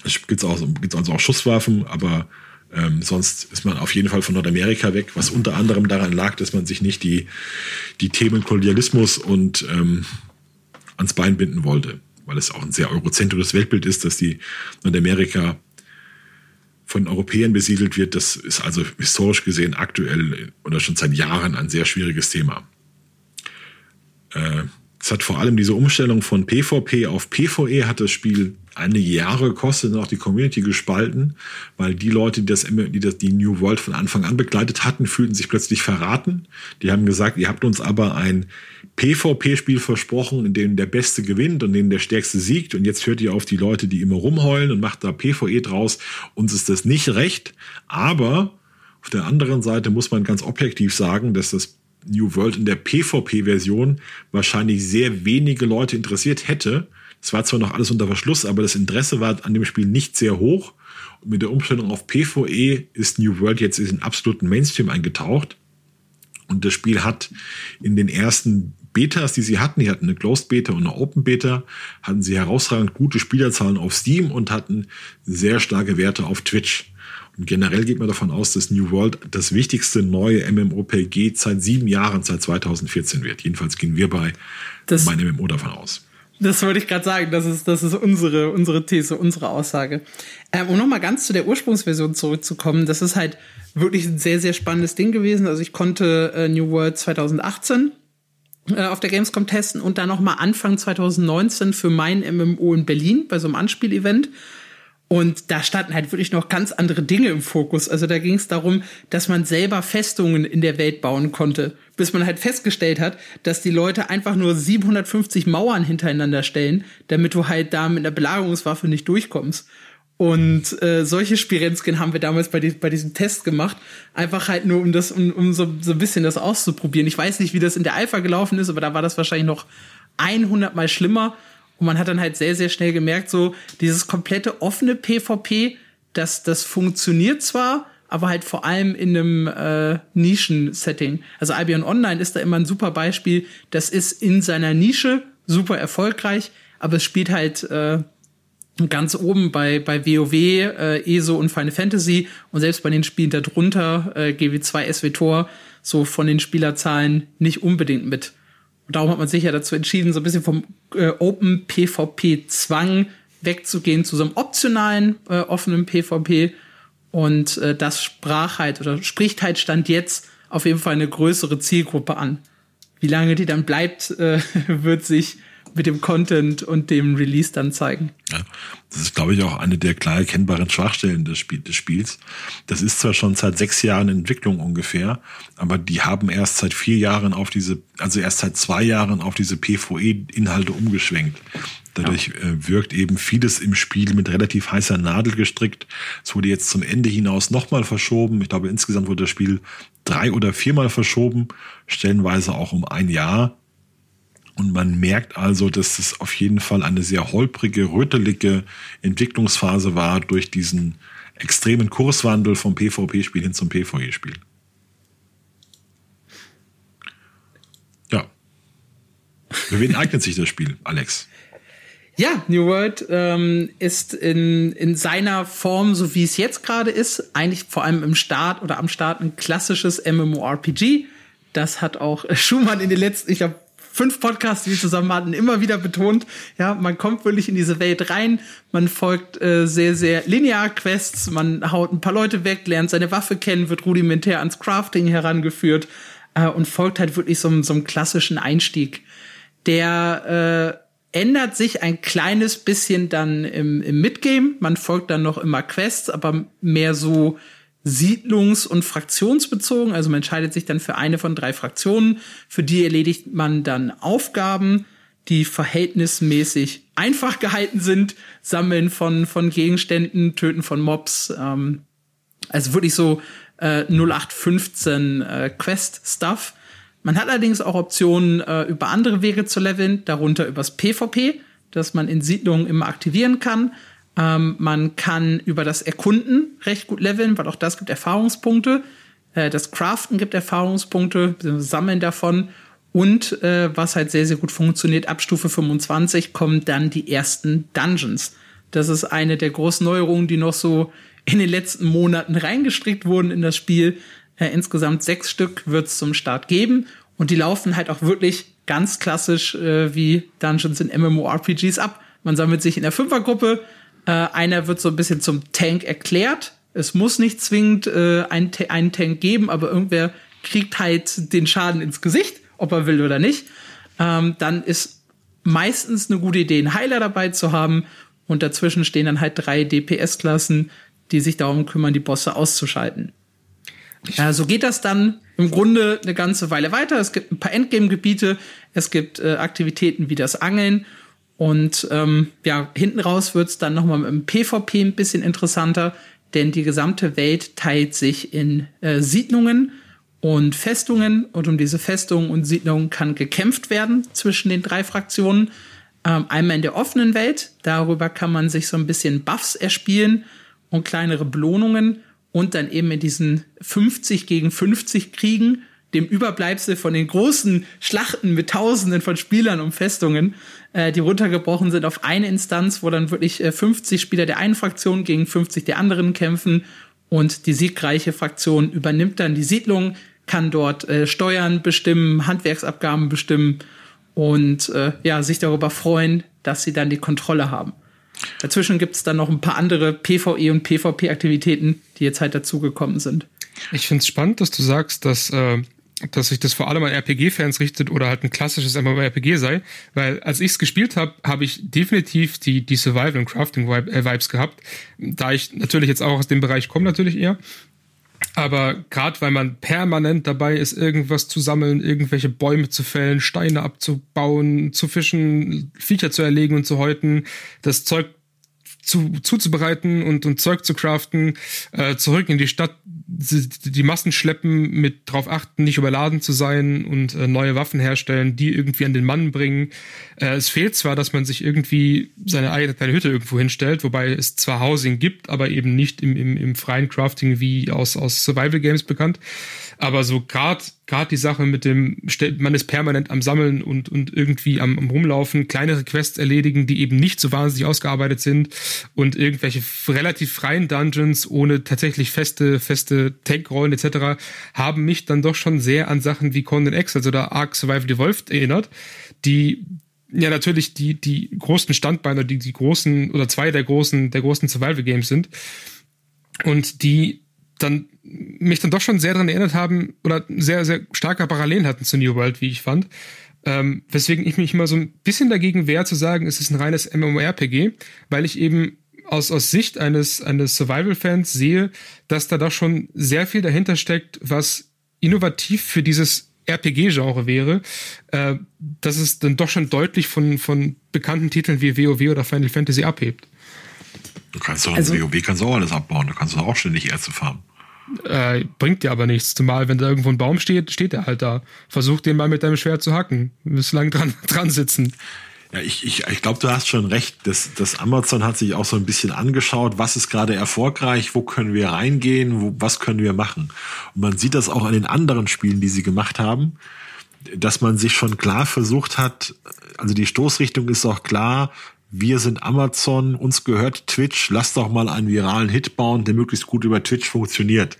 Es gibt auch, gibt's also auch Schusswaffen, aber ähm, sonst ist man auf jeden Fall von Nordamerika weg, was unter anderem daran lag, dass man sich nicht die, die Themen Kolonialismus und ähm, ans Bein binden wollte, weil es auch ein sehr eurozentrisches Weltbild ist, dass die Nordamerika von Europäern besiedelt wird. Das ist also historisch gesehen aktuell oder schon seit Jahren ein sehr schwieriges Thema. Äh, es hat vor allem diese Umstellung von PvP auf PvE hat das Spiel einige Jahre gekostet und auch die Community gespalten, weil die Leute, die das, die das die New World von Anfang an begleitet hatten, fühlten sich plötzlich verraten. Die haben gesagt, ihr habt uns aber ein PvP-Spiel versprochen, in dem der Beste gewinnt und in dem der Stärkste siegt und jetzt hört ihr auf die Leute, die immer rumheulen und macht da PvE draus. Uns ist das nicht recht, aber auf der anderen Seite muss man ganz objektiv sagen, dass das New World in der PvP-Version wahrscheinlich sehr wenige Leute interessiert hätte. Es war zwar noch alles unter Verschluss, aber das Interesse war an dem Spiel nicht sehr hoch. Und mit der Umstellung auf PvE ist New World jetzt in den absoluten Mainstream eingetaucht. Und das Spiel hat in den ersten Betas, die sie hatten, die hatten eine Closed Beta und eine Open Beta, hatten sie herausragend gute Spielerzahlen auf Steam und hatten sehr starke Werte auf Twitch. Und generell geht man davon aus, dass New World das wichtigste neue MMOPG seit sieben Jahren, seit 2014 wird. Jedenfalls gehen wir bei das, meinem MMO davon aus. Das wollte ich gerade sagen. Das ist, das ist unsere, unsere These, unsere Aussage. Ähm, um nochmal ganz zu der Ursprungsversion zurückzukommen, das ist halt wirklich ein sehr, sehr spannendes Ding gewesen. Also ich konnte äh, New World 2018 äh, auf der Gamescom testen und dann nochmal Anfang 2019 für mein MMO in Berlin bei so einem Anspielevent. Und da standen halt wirklich noch ganz andere Dinge im Fokus. Also da ging es darum, dass man selber Festungen in der Welt bauen konnte. Bis man halt festgestellt hat, dass die Leute einfach nur 750 Mauern hintereinander stellen, damit du halt da mit einer Belagerungswaffe nicht durchkommst. Und äh, solche Spirenzken haben wir damals bei, die, bei diesem Test gemacht. Einfach halt nur, um das, um, um so, so ein bisschen das auszuprobieren. Ich weiß nicht, wie das in der Alpha gelaufen ist, aber da war das wahrscheinlich noch 100 mal schlimmer. Und man hat dann halt sehr, sehr schnell gemerkt, so dieses komplette offene PvP, das, das funktioniert zwar, aber halt vor allem in einem äh, Nischen-Setting. Also Albion Online ist da immer ein super Beispiel. Das ist in seiner Nische super erfolgreich, aber es spielt halt äh, ganz oben bei, bei WoW, äh, ESO und Final Fantasy und selbst bei den Spielen darunter, äh, GW2, SWTOR, so von den Spielerzahlen nicht unbedingt mit. Und darum hat man sich ja dazu entschieden, so ein bisschen vom äh, Open PvP-Zwang wegzugehen zu so einem optionalen äh, offenen PvP. Und äh, das sprach halt oder spricht halt Stand jetzt auf jeden Fall eine größere Zielgruppe an. Wie lange die dann bleibt, äh, [laughs] wird sich mit dem Content und dem Release dann zeigen. Ja, das ist, glaube ich, auch eine der klar erkennbaren Schwachstellen des, Spiel, des Spiels. Das ist zwar schon seit sechs Jahren Entwicklung ungefähr, aber die haben erst seit vier Jahren auf diese, also erst seit zwei Jahren auf diese PvE-Inhalte umgeschwenkt. Dadurch ja. äh, wirkt eben vieles im Spiel mit relativ heißer Nadel gestrickt. Es wurde jetzt zum Ende hinaus nochmal verschoben. Ich glaube, insgesamt wurde das Spiel drei oder viermal verschoben, stellenweise auch um ein Jahr. Und man merkt also, dass es auf jeden Fall eine sehr holprige, rötelige Entwicklungsphase war durch diesen extremen Kurswandel vom PvP-Spiel hin zum PvE-Spiel. Ja. Für wen eignet sich das Spiel, Alex? Ja, New World ähm, ist in, in seiner Form, so wie es jetzt gerade ist, eigentlich vor allem im Start oder am Start ein klassisches MMORPG. Das hat auch [laughs] Schumann in den letzten, ich glaube, fünf Podcasts, die wir zusammen hatten, immer wieder betont. Ja, man kommt wirklich in diese Welt rein, man folgt äh, sehr, sehr linear Quests, man haut ein paar Leute weg, lernt seine Waffe kennen, wird rudimentär ans Crafting herangeführt äh, und folgt halt wirklich so, so einem klassischen Einstieg. Der äh, ändert sich ein kleines bisschen dann im, im Midgame. Man folgt dann noch immer Quests, aber mehr so siedlungs- und fraktionsbezogen. Also man entscheidet sich dann für eine von drei Fraktionen. Für die erledigt man dann Aufgaben, die verhältnismäßig einfach gehalten sind. Sammeln von, von Gegenständen, Töten von Mobs. Ähm, also wirklich so äh, 0815 äh, Quest-Stuff. Man hat allerdings auch Optionen, äh, über andere Wege zu leveln, darunter übers PvP, das man in Siedlungen immer aktivieren kann. Ähm, man kann über das Erkunden recht gut leveln, weil auch das gibt Erfahrungspunkte. Äh, das Craften gibt Erfahrungspunkte, Sammeln davon. Und äh, was halt sehr, sehr gut funktioniert, ab Stufe 25 kommen dann die ersten Dungeons. Das ist eine der großen Neuerungen, die noch so in den letzten Monaten reingestrickt wurden in das Spiel. Äh, insgesamt sechs Stück wird es zum Start geben. Und die laufen halt auch wirklich ganz klassisch äh, wie Dungeons in MMORPGs ab. Man sammelt sich in der Fünfergruppe, äh, einer wird so ein bisschen zum Tank erklärt. Es muss nicht zwingend äh, einen, einen Tank geben, aber irgendwer kriegt halt den Schaden ins Gesicht, ob er will oder nicht. Ähm, dann ist meistens eine gute Idee, einen Heiler dabei zu haben. Und dazwischen stehen dann halt drei DPS-Klassen, die sich darum kümmern, die Bosse auszuschalten. Äh, so geht das dann im Grunde eine ganze Weile weiter. Es gibt ein paar Endgame-Gebiete, es gibt äh, Aktivitäten wie das Angeln und ähm, ja, hinten raus wird's dann nochmal im PvP ein bisschen interessanter, denn die gesamte Welt teilt sich in äh, Siedlungen und Festungen und um diese Festungen und Siedlungen kann gekämpft werden zwischen den drei Fraktionen. Ähm, einmal in der offenen Welt, darüber kann man sich so ein bisschen Buffs erspielen und kleinere Belohnungen und dann eben in diesen 50 gegen 50 Kriegen, dem Überbleibsel von den großen Schlachten mit Tausenden von Spielern um Festungen, äh, die runtergebrochen sind auf eine Instanz, wo dann wirklich äh, 50 Spieler der einen Fraktion gegen 50 der anderen kämpfen und die siegreiche Fraktion übernimmt dann die Siedlung, kann dort äh, Steuern bestimmen, Handwerksabgaben bestimmen und äh, ja, sich darüber freuen, dass sie dann die Kontrolle haben. Dazwischen gibt es dann noch ein paar andere PvE und PvP-Aktivitäten, die jetzt halt dazugekommen sind. Ich finde es spannend, dass du sagst, dass äh, dass sich das vor allem an RPG-Fans richtet oder halt ein klassisches MMORPG sei, weil als ich es gespielt habe, habe ich definitiv die, die Survival- und Crafting-Vibes gehabt, da ich natürlich jetzt auch aus dem Bereich komme, natürlich eher. Aber gerade weil man permanent dabei ist, irgendwas zu sammeln, irgendwelche Bäume zu fällen, Steine abzubauen, zu fischen, Viecher zu erlegen und zu häuten, das Zeug zu, zuzubereiten und, und Zeug zu craften, äh, zurück in die Stadt, die, Massen schleppen, mit drauf achten, nicht überladen zu sein und äh, neue Waffen herstellen, die irgendwie an den Mann bringen. Äh, es fehlt zwar, dass man sich irgendwie seine eigene kleine Hütte irgendwo hinstellt, wobei es zwar Housing gibt, aber eben nicht im, im, im freien Crafting wie aus, aus Survival Games bekannt. Aber so gerade gerade die Sache mit dem, man ist permanent am Sammeln und, und irgendwie am, am Rumlaufen, kleinere Quests erledigen, die eben nicht so wahnsinnig ausgearbeitet sind und irgendwelche relativ freien Dungeons ohne tatsächlich feste, feste Tankrollen etc. haben mich dann doch schon sehr an Sachen wie Conan X, oder Ark Survival Evolved erinnert, die ja natürlich die, die großen Standbeine, die, die großen oder zwei der großen, der großen Survival Games sind und die dann mich dann doch schon sehr daran erinnert haben oder sehr, sehr starke Parallelen hatten zu New World, wie ich fand. Ähm, weswegen ich mich immer so ein bisschen dagegen wehre zu sagen, es ist ein reines MMORPG, weil ich eben aus, aus Sicht eines, eines Survival-Fans sehe, dass da doch schon sehr viel dahinter steckt, was innovativ für dieses RPG-Genre wäre, äh, dass es dann doch schon deutlich von, von bekannten Titeln wie WoW oder Final Fantasy abhebt. Du kannst doch also, WoW kannst du auch alles abbauen, du kannst doch auch ständig Erze farmen. Äh, bringt dir aber nichts. Zumal, wenn da irgendwo ein Baum steht, steht er halt da. Versuch den mal mit deinem Schwert zu hacken. Du wirst lang dran, [laughs] dran sitzen. Ja, ich, ich, ich glaube, du hast schon recht. Das, das Amazon hat sich auch so ein bisschen angeschaut, was ist gerade erfolgreich, wo können wir reingehen, wo, was können wir machen. Und man sieht das auch an den anderen Spielen, die sie gemacht haben, dass man sich schon klar versucht hat, also die Stoßrichtung ist auch klar, wir sind Amazon, uns gehört Twitch, lass doch mal einen viralen Hit bauen, der möglichst gut über Twitch funktioniert.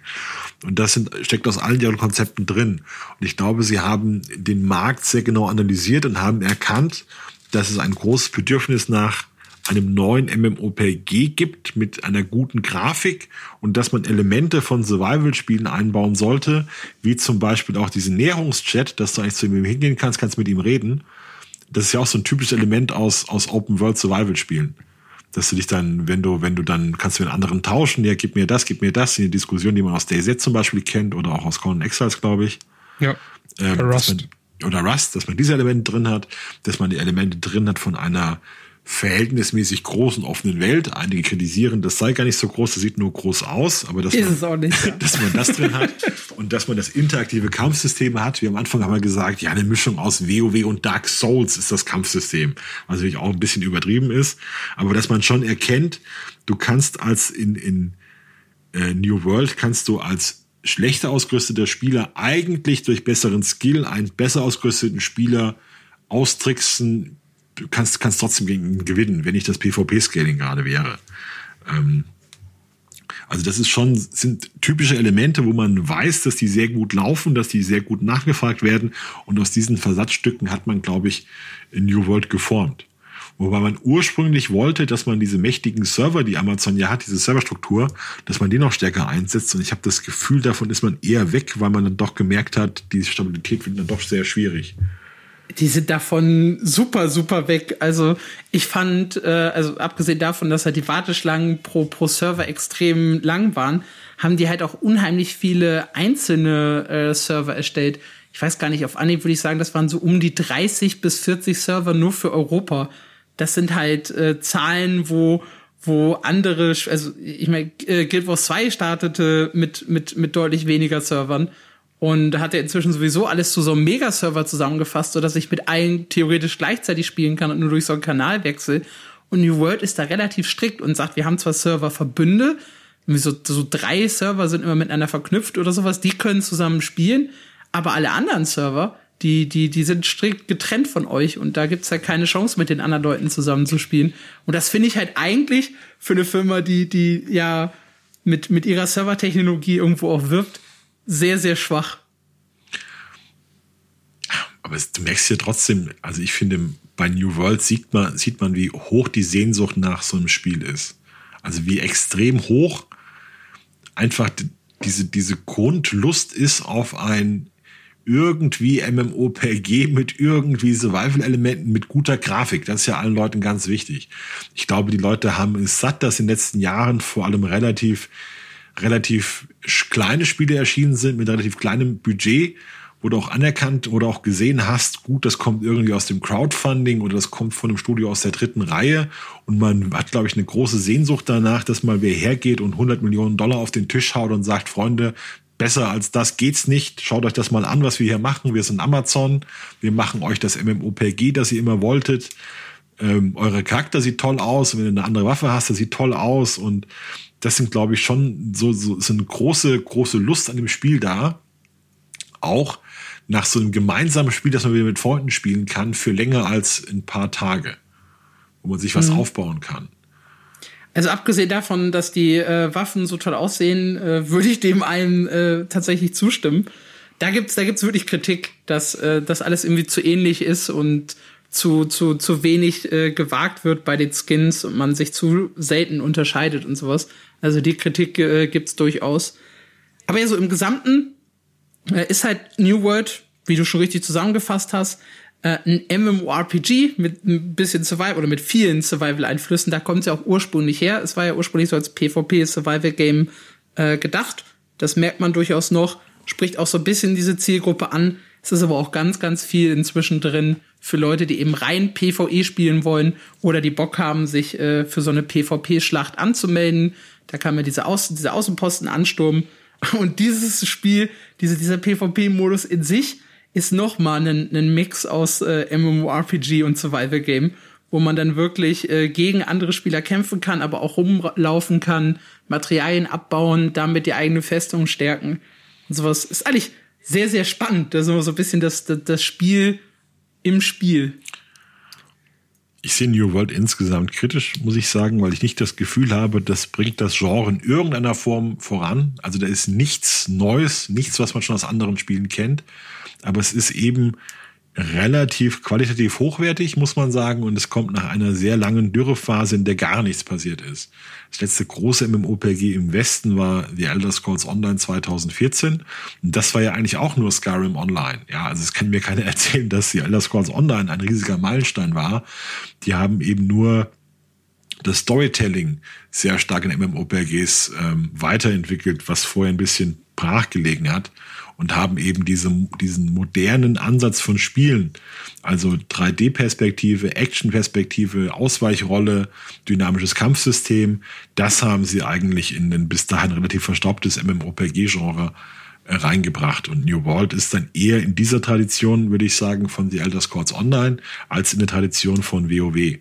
Und das sind, steckt aus allen ihren Konzepten drin. Und ich glaube, sie haben den Markt sehr genau analysiert und haben erkannt, dass es ein großes Bedürfnis nach einem neuen MMOPG gibt mit einer guten Grafik und dass man Elemente von Survival-Spielen einbauen sollte, wie zum Beispiel auch diesen Näherungschat, dass du eigentlich zu ihm hingehen kannst, kannst mit ihm reden das ist ja auch so ein typisches Element aus, aus Open World Survival Spielen. Dass du dich dann, wenn du, wenn du dann kannst du mit anderen tauschen, ja, gib mir das, gib mir das, in die Diskussion, die man aus DayZ zum Beispiel kennt oder auch aus Conan Exiles, glaube ich. Ja. Ähm, Rust. Man, oder Rust, dass man diese Elemente drin hat, dass man die Elemente drin hat von einer verhältnismäßig großen offenen Welt. Einige kritisieren, das sei gar nicht so groß, das sieht nur groß aus, aber dass, man, nicht, ja. [laughs] dass man das drin hat und dass man das interaktive Kampfsystem hat. Wie am Anfang haben wir gesagt, ja, eine Mischung aus WoW und Dark Souls ist das Kampfsystem, was natürlich auch ein bisschen übertrieben ist, aber dass man schon erkennt, du kannst als in, in äh, New World kannst du als schlechter ausgerüsteter Spieler eigentlich durch besseren Skill einen besser ausgerüsteten Spieler austricksen, du kannst, kannst trotzdem gegen gewinnen, wenn nicht das PvP-Scaling gerade wäre. Ähm, also das ist schon, sind typische Elemente, wo man weiß, dass die sehr gut laufen, dass die sehr gut nachgefragt werden. Und aus diesen Versatzstücken hat man, glaube ich, in New World geformt. Wobei man ursprünglich wollte, dass man diese mächtigen Server, die Amazon ja hat, diese Serverstruktur, dass man die noch stärker einsetzt. Und ich habe das Gefühl, davon ist man eher weg, weil man dann doch gemerkt hat, die Stabilität wird dann doch sehr schwierig die sind davon super, super weg. Also ich fand, äh, also abgesehen davon, dass halt die Warteschlangen pro, pro Server extrem lang waren, haben die halt auch unheimlich viele einzelne äh, Server erstellt. Ich weiß gar nicht, auf Anhieb würde ich sagen, das waren so um die 30 bis 40 Server nur für Europa. Das sind halt äh, Zahlen, wo wo andere, also ich meine, äh, Guild Wars 2 startete mit, mit, mit deutlich weniger Servern und hat er inzwischen sowieso alles zu so einem Megaserver zusammengefasst, sodass ich mit allen theoretisch gleichzeitig spielen kann und nur durch so einen Kanalwechsel. Und New World ist da relativ strikt und sagt, wir haben zwar Serververbünde, so, so drei Server sind immer miteinander verknüpft oder sowas, die können zusammen spielen, aber alle anderen Server, die, die, die sind strikt getrennt von euch und da gibt's halt keine Chance, mit den anderen Leuten zusammen zu spielen. Und das finde ich halt eigentlich für eine Firma, die, die ja mit, mit ihrer Servertechnologie irgendwo auch wirbt, sehr, sehr schwach. Aber du merkst ja trotzdem, also ich finde, bei New World sieht man, sieht man, wie hoch die Sehnsucht nach so einem Spiel ist. Also wie extrem hoch einfach diese, diese Grundlust ist auf ein irgendwie MMOPG mit irgendwie Survival-Elementen, mit guter Grafik. Das ist ja allen Leuten ganz wichtig. Ich glaube, die Leute haben es satt, dass in den letzten Jahren vor allem relativ, relativ kleine Spiele erschienen sind mit relativ kleinem Budget wo du auch anerkannt oder auch gesehen hast, gut, das kommt irgendwie aus dem Crowdfunding oder das kommt von einem Studio aus der dritten Reihe und man hat, glaube ich, eine große Sehnsucht danach, dass mal wer hergeht und 100 Millionen Dollar auf den Tisch haut und sagt, Freunde, besser als das geht's nicht. Schaut euch das mal an, was wir hier machen. Wir sind Amazon. Wir machen euch das MMOPG, das ihr immer wolltet. Ähm, eure Charakter sieht toll aus. Wenn du eine andere Waffe hast, das sieht toll aus. Und das sind, glaube ich, schon so, so ist eine große, große Lust an dem Spiel da. Auch nach so einem gemeinsamen Spiel, das man wieder mit Freunden spielen kann, für länger als ein paar Tage, wo man sich was mhm. aufbauen kann. Also abgesehen davon, dass die äh, Waffen so toll aussehen, äh, [laughs] würde ich dem allen äh, tatsächlich zustimmen. Da gibt's, da gibt's wirklich Kritik, dass äh, das alles irgendwie zu ähnlich ist und zu zu zu wenig äh, gewagt wird bei den Skins und man sich zu selten unterscheidet und sowas. Also die Kritik äh, gibt's durchaus. Aber ja, so im Gesamten äh, ist halt New World, wie du schon richtig zusammengefasst hast, äh, ein MMORPG mit ein bisschen Survival oder mit vielen Survival-Einflüssen. Da kommt es ja auch ursprünglich her. Es war ja ursprünglich so als PvP-Survival-Game äh, gedacht. Das merkt man durchaus noch. Spricht auch so ein bisschen diese Zielgruppe an. Es ist aber auch ganz, ganz viel inzwischen drin für Leute, die eben rein PvE spielen wollen oder die Bock haben, sich äh, für so eine PvP-Schlacht anzumelden. Da kann man diese, Außen, diese Außenposten ansturmen. [laughs] Und dieses Spiel, diese, dieser PvP-Modus in sich, ist noch mal ein, ein Mix aus äh, MMORPG und Survival Game, wo man dann wirklich äh, gegen andere Spieler kämpfen kann, aber auch rumlaufen kann, Materialien abbauen, damit die eigene Festung stärken und sowas. Ist eigentlich sehr, sehr spannend. Das ist immer so ein bisschen das, das, das Spiel im Spiel. Ich sehe New World insgesamt kritisch, muss ich sagen, weil ich nicht das Gefühl habe, das bringt das Genre in irgendeiner Form voran. Also da ist nichts Neues, nichts, was man schon aus anderen Spielen kennt aber es ist eben relativ qualitativ hochwertig, muss man sagen, und es kommt nach einer sehr langen Dürrephase, in der gar nichts passiert ist. Das letzte große MMOPG im Westen war The Elder Scrolls Online 2014. Und das war ja eigentlich auch nur Skyrim Online. Ja, also es kann mir keiner [laughs] erzählen, dass The Elder Scrolls Online ein riesiger Meilenstein war. Die haben eben nur das Storytelling sehr stark in MMOPGs ähm, weiterentwickelt, was vorher ein bisschen brachgelegen hat und haben eben diese, diesen modernen Ansatz von Spielen, also 3D-Perspektive, Action-Perspektive, Ausweichrolle, dynamisches Kampfsystem, das haben sie eigentlich in ein bis dahin relativ verstaubtes MMORPG-Genre äh, reingebracht. Und New World ist dann eher in dieser Tradition, würde ich sagen, von The Elder Scrolls Online als in der Tradition von WoW.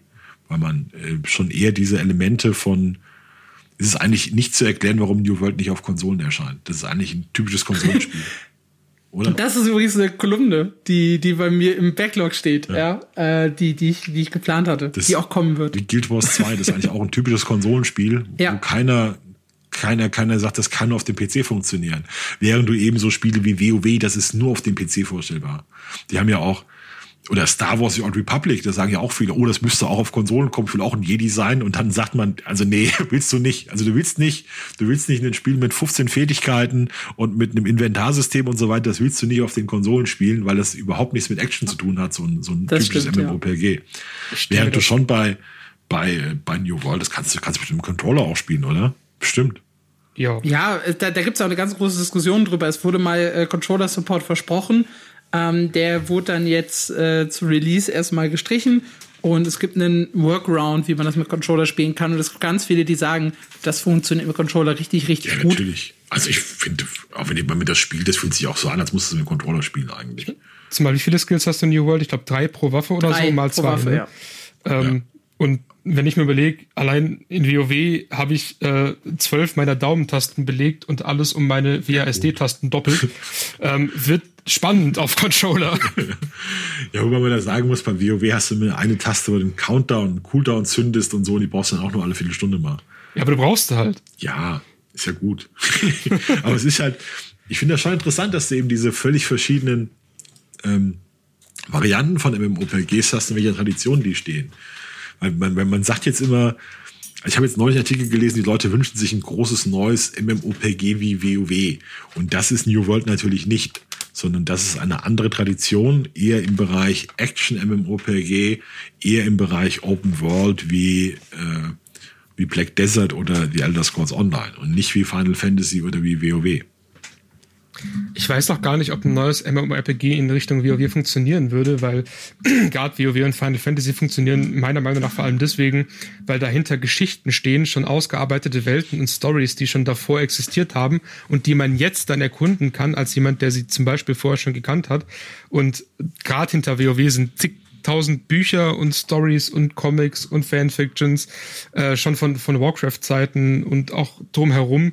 Weil man äh, schon eher diese Elemente von es ist eigentlich nicht zu erklären, warum New World nicht auf Konsolen erscheint. Das ist eigentlich ein typisches Konsolenspiel. [laughs] Oder? Das ist übrigens eine Kolumne, die, die bei mir im Backlog steht, ja, ja äh, die, die, ich, die ich geplant hatte, das, die auch kommen wird. Die Guild Wars 2, das ist eigentlich auch ein typisches Konsolenspiel, ja. wo keiner, keiner, keiner sagt, das kann nur auf dem PC funktionieren. Während du eben so Spiele wie WoW, das ist nur auf dem PC vorstellbar. Die haben ja auch, oder Star Wars The Old Republic, da sagen ja auch viele, oh, das müsste auch auf Konsolen kommen, ich will auch ein Jedi sein. Und dann sagt man, also nee, [laughs] willst du nicht. Also du willst nicht, du willst nicht ein Spiel mit 15 Fähigkeiten und mit einem Inventarsystem und so weiter, das willst du nicht auf den Konsolen spielen, weil das überhaupt nichts mit Action zu tun hat, so ein, so ein typisches MMORPG. Ja. Während du schon bei, bei, bei New World, das kannst du kannst mit dem Controller auch spielen, oder? Bestimmt. Ja, ja da, da gibt es auch eine ganz große Diskussion drüber. Es wurde mal äh, Controller-Support versprochen ähm, der wurde dann jetzt äh, zu Release erstmal gestrichen und es gibt einen Workaround, wie man das mit Controller spielen kann. Und es gibt ganz viele, die sagen, das funktioniert mit Controller richtig, richtig ja, gut. Natürlich. Also ich finde, auch wenn man mit das spielt, das fühlt sich auch so an, als musst du mit dem Controller spielen eigentlich. Zumal wie viele Skills hast du in New World? Ich glaube drei pro Waffe oder drei so, mal zwei. Waffe, ne? ja. Ähm, ja. Und wenn ich mir überlege, allein in WoW habe ich äh, zwölf meiner Daumentasten belegt und alles um meine WASD-Tasten doppelt, [laughs] ähm, wird spannend auf Controller. [laughs] ja, wobei man da sagen muss, beim WoW hast du immer eine Taste, wo du den Countdown, Cooldown zündest und so, und die brauchst du dann auch nur alle Viertelstunde mal. Ja, aber du brauchst du halt. Ja, ist ja gut. [laughs] aber es ist halt, ich finde das schon interessant, dass du eben diese völlig verschiedenen ähm, Varianten von MMORPGs hast, in welcher Tradition die stehen. Man, man, man sagt jetzt immer, ich habe jetzt neulich Artikel gelesen, die Leute wünschen sich ein großes neues MMOPG wie WoW. Und das ist New World natürlich nicht. sondern das ist eine andere Tradition, eher im Bereich Action MMORPG, eher im Bereich Open World wie, äh, wie Black Desert oder The Elder Scrolls Online und nicht wie Final Fantasy oder wie WoW. Ich weiß noch gar nicht, ob ein neues MMORPG in Richtung WoW funktionieren würde, weil [clears throat] gerade WoW und Final Fantasy funktionieren meiner Meinung nach vor allem deswegen, weil dahinter Geschichten stehen, schon ausgearbeitete Welten und Stories, die schon davor existiert haben und die man jetzt dann erkunden kann als jemand, der sie zum Beispiel vorher schon gekannt hat. Und gerade hinter WoW sind zigtausend Bücher und Stories und Comics und Fanfictions äh, schon von, von Warcraft-Zeiten und auch drumherum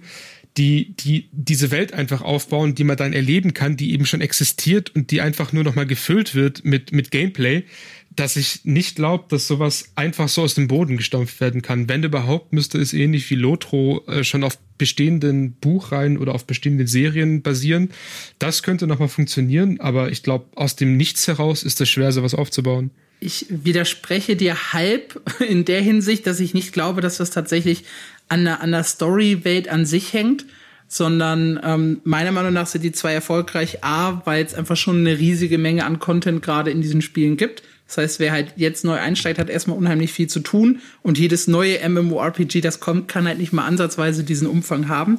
die, die diese Welt einfach aufbauen, die man dann erleben kann, die eben schon existiert und die einfach nur noch mal gefüllt wird mit, mit Gameplay, dass ich nicht glaube, dass sowas einfach so aus dem Boden gestampft werden kann. Wenn überhaupt, müsste es ähnlich wie Lotro äh, schon auf bestehenden Buchreihen oder auf bestehenden Serien basieren. Das könnte noch mal funktionieren, aber ich glaube, aus dem Nichts heraus ist es schwer, sowas aufzubauen. Ich widerspreche dir halb [laughs] in der Hinsicht, dass ich nicht glaube, dass das tatsächlich an der, an der Story-Welt an sich hängt, sondern ähm, meiner Meinung nach sind die zwei erfolgreich. A, weil es einfach schon eine riesige Menge an Content gerade in diesen Spielen gibt. Das heißt, wer halt jetzt neu einsteigt, hat erstmal unheimlich viel zu tun. Und jedes neue MMORPG, das kommt, kann halt nicht mal ansatzweise diesen Umfang haben.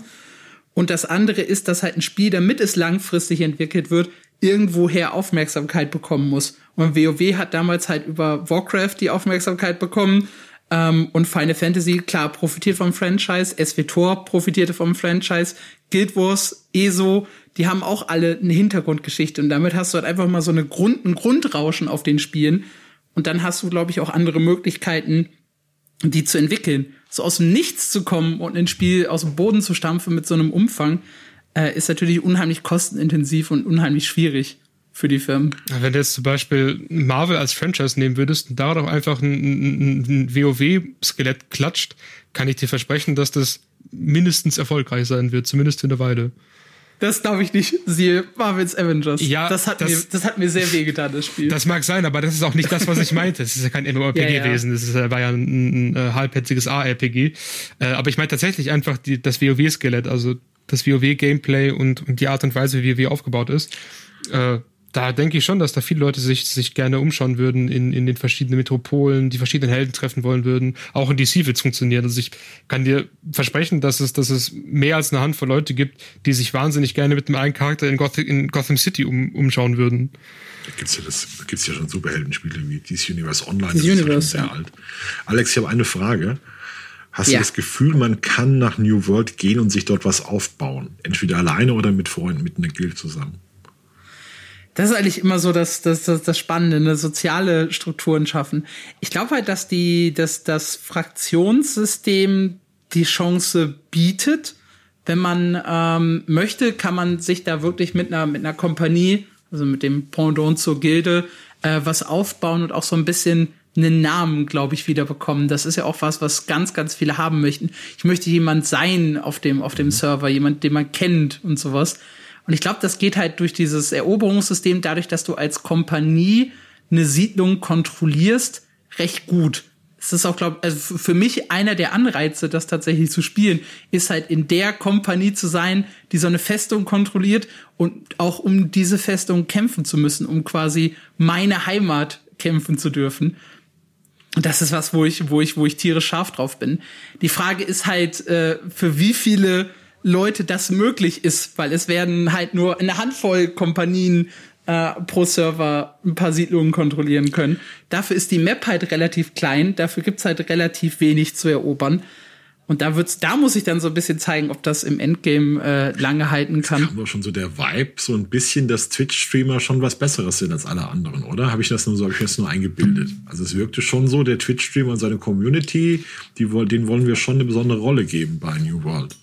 Und das andere ist, dass halt ein Spiel, damit es langfristig entwickelt wird, irgendwoher Aufmerksamkeit bekommen muss. Und WoW hat damals halt über Warcraft die Aufmerksamkeit bekommen ähm, und Final Fantasy, klar, profitiert vom Franchise. SWTOR profitierte vom Franchise. Guild Wars, ESO, die haben auch alle eine Hintergrundgeschichte. Und damit hast du halt einfach mal so eine Grund, ein Grundrauschen auf den Spielen. Und dann hast du, glaube ich, auch andere Möglichkeiten, die zu entwickeln. So aus dem Nichts zu kommen und ein Spiel aus dem Boden zu stampfen mit so einem Umfang, äh, ist natürlich unheimlich kostenintensiv und unheimlich schwierig für die Firmen. Wenn du jetzt zum Beispiel Marvel als Franchise nehmen würdest und da doch einfach ein, ein, ein WoW-Skelett klatscht, kann ich dir versprechen, dass das mindestens erfolgreich sein wird, zumindest für eine Weile. Das glaube ich nicht. Siehe Marvel's Avengers. Ja, das hat, das, mir, das hat mir sehr wehgetan, das Spiel. Das mag sein, aber das ist auch nicht das, was ich meinte. Das ist ja kein MMORPG ja, ja. gewesen. Das ist, war ja ein, ein, ein äh, halbherziges ARPG. Äh, aber ich meine tatsächlich einfach die, das WoW-Skelett, also das WoW-Gameplay und, und die Art und Weise, wie WoW aufgebaut ist. Äh, da denke ich schon, dass da viele Leute sich, sich gerne umschauen würden in, in den verschiedenen Metropolen, die verschiedenen Helden treffen wollen würden. Auch in DC wird es funktionieren. Also ich kann dir versprechen, dass es, dass es mehr als eine Handvoll Leute gibt, die sich wahnsinnig gerne mit einem einen Charakter in, Goth in Gotham City um, umschauen würden. Da gibt's ja das, da gibt's ja schon Superheldenspiele wie DC Universe Online. DC das Universe, ist ja sehr alt. Alex, ich habe eine Frage. Hast ja. du das Gefühl, man kann nach New World gehen und sich dort was aufbauen? Entweder alleine oder mit Freunden, mit einer Guild zusammen? Das ist eigentlich immer so das, das, das, das Spannende, eine soziale Strukturen schaffen. Ich glaube halt, dass die, dass das Fraktionssystem die Chance bietet. Wenn man ähm, möchte, kann man sich da wirklich mit einer, mit einer Kompanie, also mit dem Pendant zur Gilde, äh, was aufbauen und auch so ein bisschen einen Namen, glaube ich, wieder bekommen. Das ist ja auch was, was ganz, ganz viele haben möchten. Ich möchte jemand sein auf dem, auf dem Server, jemand, den man kennt und sowas. Und ich glaube, das geht halt durch dieses Eroberungssystem, dadurch, dass du als Kompanie eine Siedlung kontrollierst, recht gut. Es ist auch, glaube also für mich einer der Anreize, das tatsächlich zu spielen, ist halt in der Kompanie zu sein, die so eine Festung kontrolliert und auch um diese Festung kämpfen zu müssen, um quasi meine Heimat kämpfen zu dürfen. Und das ist was, wo ich, wo ich, wo ich tierisch scharf drauf bin. Die Frage ist halt, äh, für wie viele Leute das möglich ist, weil es werden halt nur eine Handvoll Kompanien äh, pro Server ein paar Siedlungen kontrollieren können. Dafür ist die Map halt relativ klein, dafür gibt's halt relativ wenig zu erobern. Und da wird's, da muss ich dann so ein bisschen zeigen, ob das im Endgame äh, lange halten kann. Doch schon so der Vibe, so ein bisschen, dass Twitch-Streamer schon was Besseres sind als alle anderen, oder? Habe ich das nur so, habe ich das nur eingebildet? Also es wirkte schon so, der Twitch-Streamer und seine Community, die, denen wollen wir schon eine besondere Rolle geben bei New World.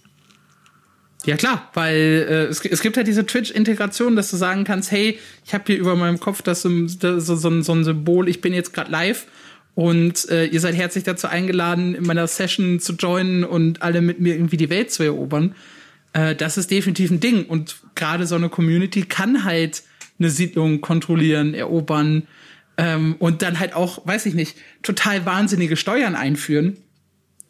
Ja klar, weil äh, es, es gibt halt diese Twitch-Integration, dass du sagen kannst, hey, ich habe hier über meinem Kopf das, das so, so, so ein Symbol, ich bin jetzt gerade live und äh, ihr seid herzlich dazu eingeladen, in meiner Session zu joinen und alle mit mir irgendwie die Welt zu erobern. Äh, das ist definitiv ein Ding. Und gerade so eine Community kann halt eine Siedlung kontrollieren, erobern ähm, und dann halt auch, weiß ich nicht, total wahnsinnige Steuern einführen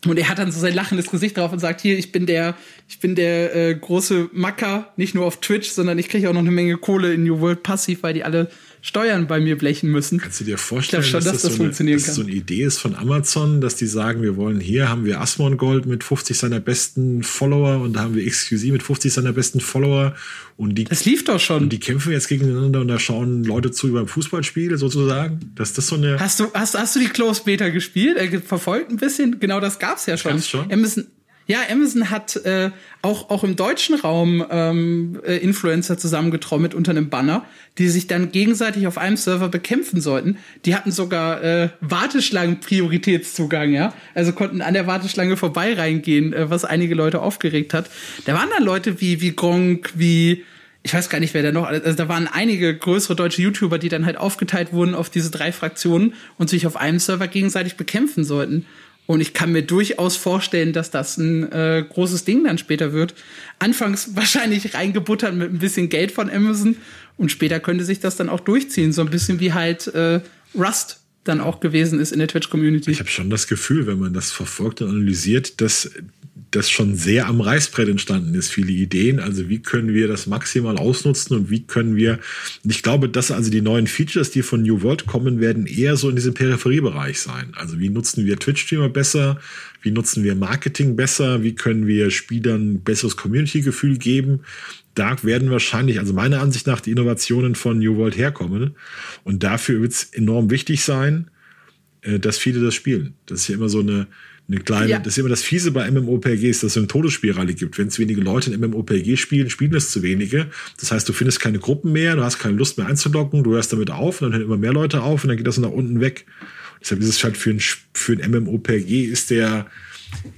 Und er hat dann so sein lachendes Gesicht drauf und sagt, hier, ich bin der, ich bin der äh, große Macker, nicht nur auf Twitch, sondern ich kriege auch noch eine Menge Kohle in New World passiv, weil die alle Steuern bei mir blechen müssen. Kannst du dir vorstellen, schon, dass, dass das, so eine, funktionieren dass kann. so eine Idee ist von Amazon, dass die sagen, wir wollen hier haben wir Asmongold mit 50 seiner besten Follower und da haben wir XQC mit 50 seiner besten Follower und die, Das lief doch schon. und die kämpfen jetzt gegeneinander und da schauen Leute zu über ein Fußballspiel sozusagen. Dass das so eine Hast du, hast, hast du die Close Beta gespielt? Äh, verfolgt ein bisschen? Genau das gab's ja schon. Gab's schon? Amazon, ja, Amazon hat äh, auch, auch im deutschen Raum ähm, äh, Influencer zusammengetrommelt unter einem Banner, die sich dann gegenseitig auf einem Server bekämpfen sollten. Die hatten sogar äh, Warteschlangen-Prioritätszugang, ja. Also konnten an der Warteschlange vorbei reingehen, äh, was einige Leute aufgeregt hat. Da waren dann Leute wie, wie Gronk, wie ich weiß gar nicht, wer da noch, also da waren einige größere deutsche YouTuber, die dann halt aufgeteilt wurden auf diese drei Fraktionen und sich auf einem Server gegenseitig bekämpfen sollten. Und ich kann mir durchaus vorstellen, dass das ein äh, großes Ding dann später wird. Anfangs [laughs] wahrscheinlich reingebuttert mit ein bisschen Geld von Amazon und später könnte sich das dann auch durchziehen, so ein bisschen wie halt äh, Rust dann auch gewesen ist in der Twitch-Community. Ich habe schon das Gefühl, wenn man das verfolgt und analysiert, dass das schon sehr am Reißbrett entstanden ist, viele Ideen. Also wie können wir das maximal ausnutzen und wie können wir, ich glaube, dass also die neuen Features, die von New World kommen, werden eher so in diesem Peripheriebereich sein. Also wie nutzen wir Twitch-Streamer besser? Wie nutzen wir Marketing besser? Wie können wir Spielern besseres Community-Gefühl geben? Da werden wahrscheinlich, also meiner Ansicht nach, die Innovationen von New World herkommen. Und dafür wird es enorm wichtig sein, äh, dass viele das spielen. Das ist ja immer so eine, eine kleine, Ja. das ist immer das Fiese bei MMORPGs, dass es eine Todesspirale gibt. Wenn es wenige Leute in MMORPG spielen, spielen es zu wenige. Das heißt, du findest keine Gruppen mehr, du hast keine Lust mehr einzulocken, du hörst damit auf und dann hören immer mehr Leute auf und dann geht das nach unten weg. Deshalb ist es halt für ein, für ein MMORPG ist der,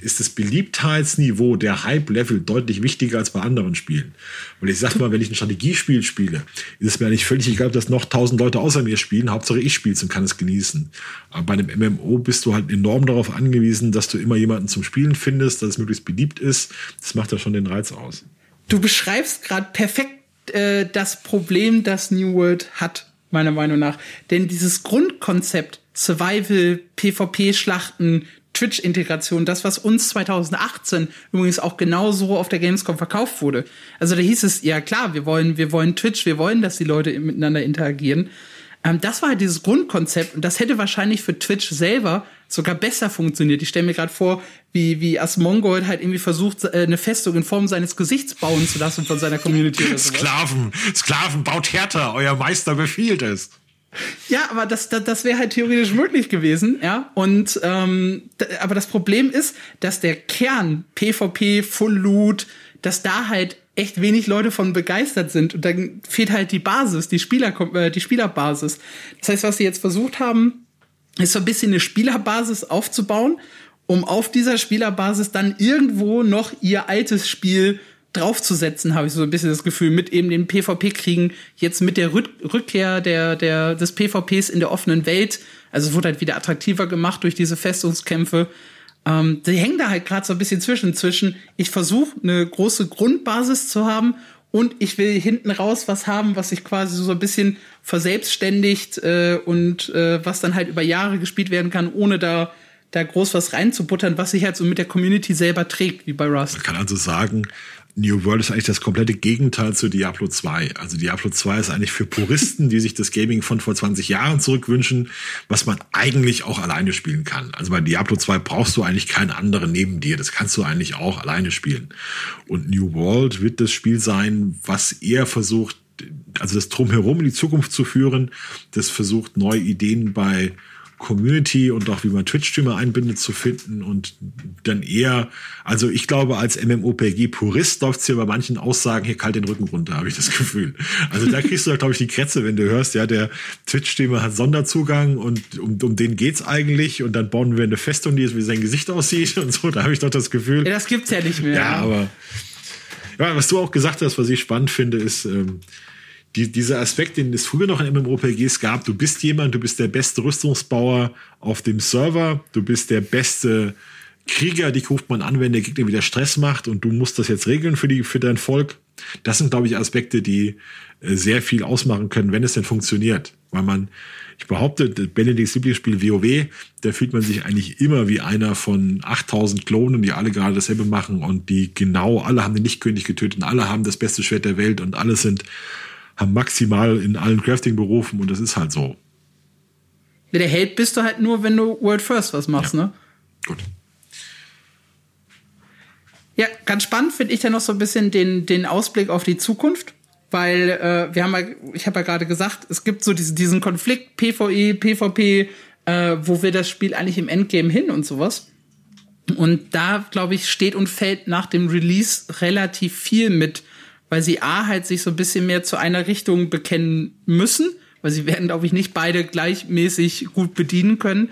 ist das Beliebtheitsniveau, der Hype-Level deutlich wichtiger als bei anderen Spielen. Und ich sag mal, wenn ich ein Strategiespiel spiele, ist es mir eigentlich völlig egal, ob noch tausend Leute außer mir spielen. Hauptsache ich spiele es und kann es genießen. Aber bei einem MMO bist du halt enorm darauf angewiesen, dass du immer jemanden zum Spielen findest, dass es möglichst beliebt ist. Das macht ja schon den Reiz aus. Du beschreibst gerade perfekt äh, das Problem, das New World hat, meiner Meinung nach. Denn dieses Grundkonzept Survival, PvP-Schlachten, Twitch-Integration, das, was uns 2018 übrigens auch genauso auf der Gamescom verkauft wurde. Also da hieß es, ja klar, wir wollen, wir wollen Twitch, wir wollen, dass die Leute miteinander interagieren. Ähm, das war halt dieses Grundkonzept und das hätte wahrscheinlich für Twitch selber sogar besser funktioniert. Ich stelle mir gerade vor, wie, wie Asmongold halt irgendwie versucht, äh, eine Festung in Form seines Gesichts bauen zu lassen von seiner Community. Sklaven, Sklaven, baut härter, euer Meister befiehlt es. Ja, aber das, das, das wäre halt theoretisch möglich gewesen, ja. Und ähm, aber das Problem ist, dass der Kern PvP, Full Loot, dass da halt echt wenig Leute von begeistert sind und dann fehlt halt die Basis, die Spieler, äh, die Spielerbasis. Das heißt, was sie jetzt versucht haben, ist so ein bisschen eine Spielerbasis aufzubauen, um auf dieser Spielerbasis dann irgendwo noch ihr altes Spiel draufzusetzen, habe ich so ein bisschen das Gefühl, mit eben den PvP-Kriegen, jetzt mit der Rück Rückkehr der, der, des PvPs in der offenen Welt. Also es wurde halt wieder attraktiver gemacht durch diese Festungskämpfe. Ähm, die hängen da halt gerade so ein bisschen zwischen, zwischen ich versuche eine große Grundbasis zu haben und ich will hinten raus was haben, was sich quasi so ein bisschen verselbstständigt äh, und äh, was dann halt über Jahre gespielt werden kann, ohne da da groß was reinzubuttern, was sich halt so mit der Community selber trägt, wie bei Rust. Man kann also sagen, New World ist eigentlich das komplette Gegenteil zu Diablo 2. Also Diablo 2 ist eigentlich für Puristen, die sich das Gaming von vor 20 Jahren zurückwünschen, was man eigentlich auch alleine spielen kann. Also bei Diablo 2 brauchst du eigentlich keinen anderen neben dir. Das kannst du eigentlich auch alleine spielen. Und New World wird das Spiel sein, was eher versucht, also das Drumherum in die Zukunft zu führen, das versucht, neue Ideen bei Community und auch wie man Twitch-Streamer einbindet zu finden und dann eher, also ich glaube, als MMOPG-Purist läuft es hier bei manchen Aussagen hier kalt den Rücken runter, habe ich das Gefühl. Also da kriegst du, glaube ich, die Krätze, wenn du hörst, ja, der Twitch-Streamer hat Sonderzugang und um, um den geht's eigentlich und dann bauen wir eine Festung, die ist, wie sein Gesicht aussieht und so, da habe ich doch das Gefühl. Ja, das gibt's ja nicht mehr. Ja, aber ja, was du auch gesagt hast, was ich spannend finde, ist ähm, die, dieser Aspekt, den es früher noch in MMORPGs gab. Du bist jemand, du bist der beste Rüstungsbauer auf dem Server, du bist der beste Krieger, die ruft man an, wenn der Gegner wieder Stress macht und du musst das jetzt regeln für, die, für dein Volk. Das sind, glaube ich, Aspekte, die äh, sehr viel ausmachen können, wenn es denn funktioniert. Weil man, ich behaupte, Benedikts Lieblingsspiel WoW, da fühlt man sich eigentlich immer wie einer von 8000 Klonen, die alle gerade dasselbe machen und die genau, alle haben den Lichtkönig getötet und alle haben das beste Schwert der Welt und alle sind, haben maximal in allen Crafting-Berufen und das ist halt so. Der Held bist du halt nur, wenn du World First was machst, ja. ne? Gut. Ja, ganz spannend finde ich dann noch so ein bisschen den, den Ausblick auf die Zukunft, weil äh, wir haben ja, ich habe ja gerade gesagt, es gibt so diesen, diesen Konflikt PvE, PvP, äh, wo wir das Spiel eigentlich im Endgame hin und sowas. Und da, glaube ich, steht und fällt nach dem Release relativ viel mit, weil sie A halt sich so ein bisschen mehr zu einer Richtung bekennen müssen, weil sie werden, glaube ich, nicht beide gleichmäßig gut bedienen können.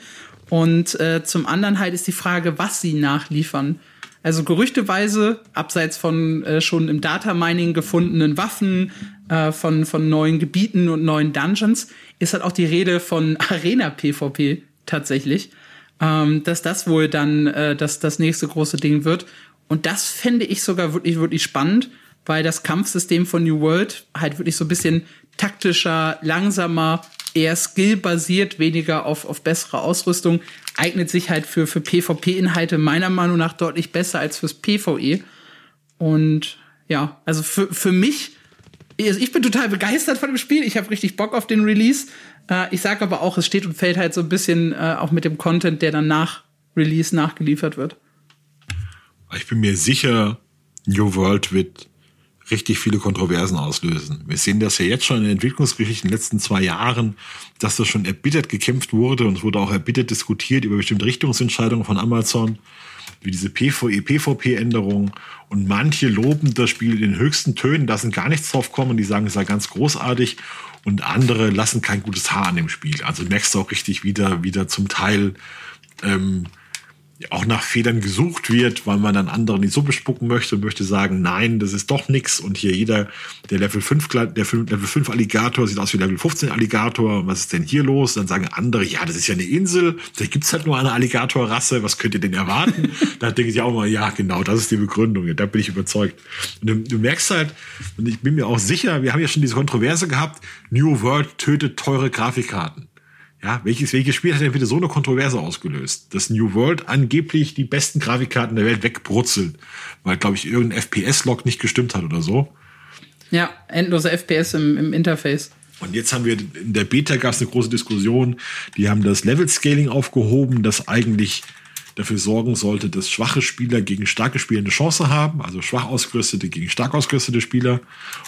Und äh, zum anderen halt ist die Frage, was sie nachliefern. Also gerüchteweise, abseits von äh, schon im Data Mining gefundenen Waffen, äh, von, von neuen Gebieten und neuen Dungeons, ist halt auch die Rede von [laughs] Arena-PvP tatsächlich. Ähm, dass das wohl dann äh, das, das nächste große Ding wird. Und das fände ich sogar wirklich, wirklich spannend, weil das Kampfsystem von New World halt wirklich so ein bisschen taktischer, langsamer, eher skillbasiert, weniger auf, auf bessere Ausrüstung, eignet sich halt für, für PvP-Inhalte meiner Meinung nach deutlich besser als fürs PvE. Und ja, also für, für mich, also ich bin total begeistert von dem Spiel. Ich habe richtig Bock auf den Release. Äh, ich sage aber auch, es steht und fällt halt so ein bisschen äh, auch mit dem Content, der dann nach Release nachgeliefert wird. Ich bin mir sicher, New World wird richtig viele Kontroversen auslösen. Wir sehen das ja jetzt schon in der Entwicklungsgeschichte in den letzten zwei Jahren, dass das schon erbittert gekämpft wurde und es wurde auch erbittert diskutiert über bestimmte Richtungsentscheidungen von Amazon, wie diese PvE, PvP-Änderungen. Und manche loben das Spiel in den höchsten Tönen, lassen gar nichts drauf kommen, die sagen, es sei ganz großartig. Und andere lassen kein gutes Haar an dem Spiel. Also merkst du auch richtig wieder, wieder zum Teil ähm, auch nach Federn gesucht wird, weil man dann anderen die Suppe spucken möchte und möchte sagen, nein, das ist doch nix. Und hier jeder, der Level 5, der Level 5 Alligator sieht aus wie Level 15 Alligator. Was ist denn hier los? Dann sagen andere, ja, das ist ja eine Insel. Da gibt's halt nur eine Alligatorrasse. Was könnt ihr denn erwarten? [laughs] da denke ich auch mal, ja, genau, das ist die Begründung. Da bin ich überzeugt. Und du, du merkst halt, und ich bin mir auch sicher, wir haben ja schon diese Kontroverse gehabt, New World tötet teure Grafikkarten. Ja, welches, welches Spiel hat denn bitte so eine Kontroverse ausgelöst? Dass New World angeblich die besten Grafikkarten der Welt wegbrutzelt, weil, glaube ich, irgendein FPS-Log nicht gestimmt hat oder so. Ja, endlose FPS im, im Interface. Und jetzt haben wir in der Beta gab es eine große Diskussion. Die haben das Level Scaling aufgehoben, das eigentlich dafür sorgen sollte, dass schwache Spieler gegen starke Spieler eine Chance haben, also schwach ausgerüstete gegen stark ausgerüstete Spieler.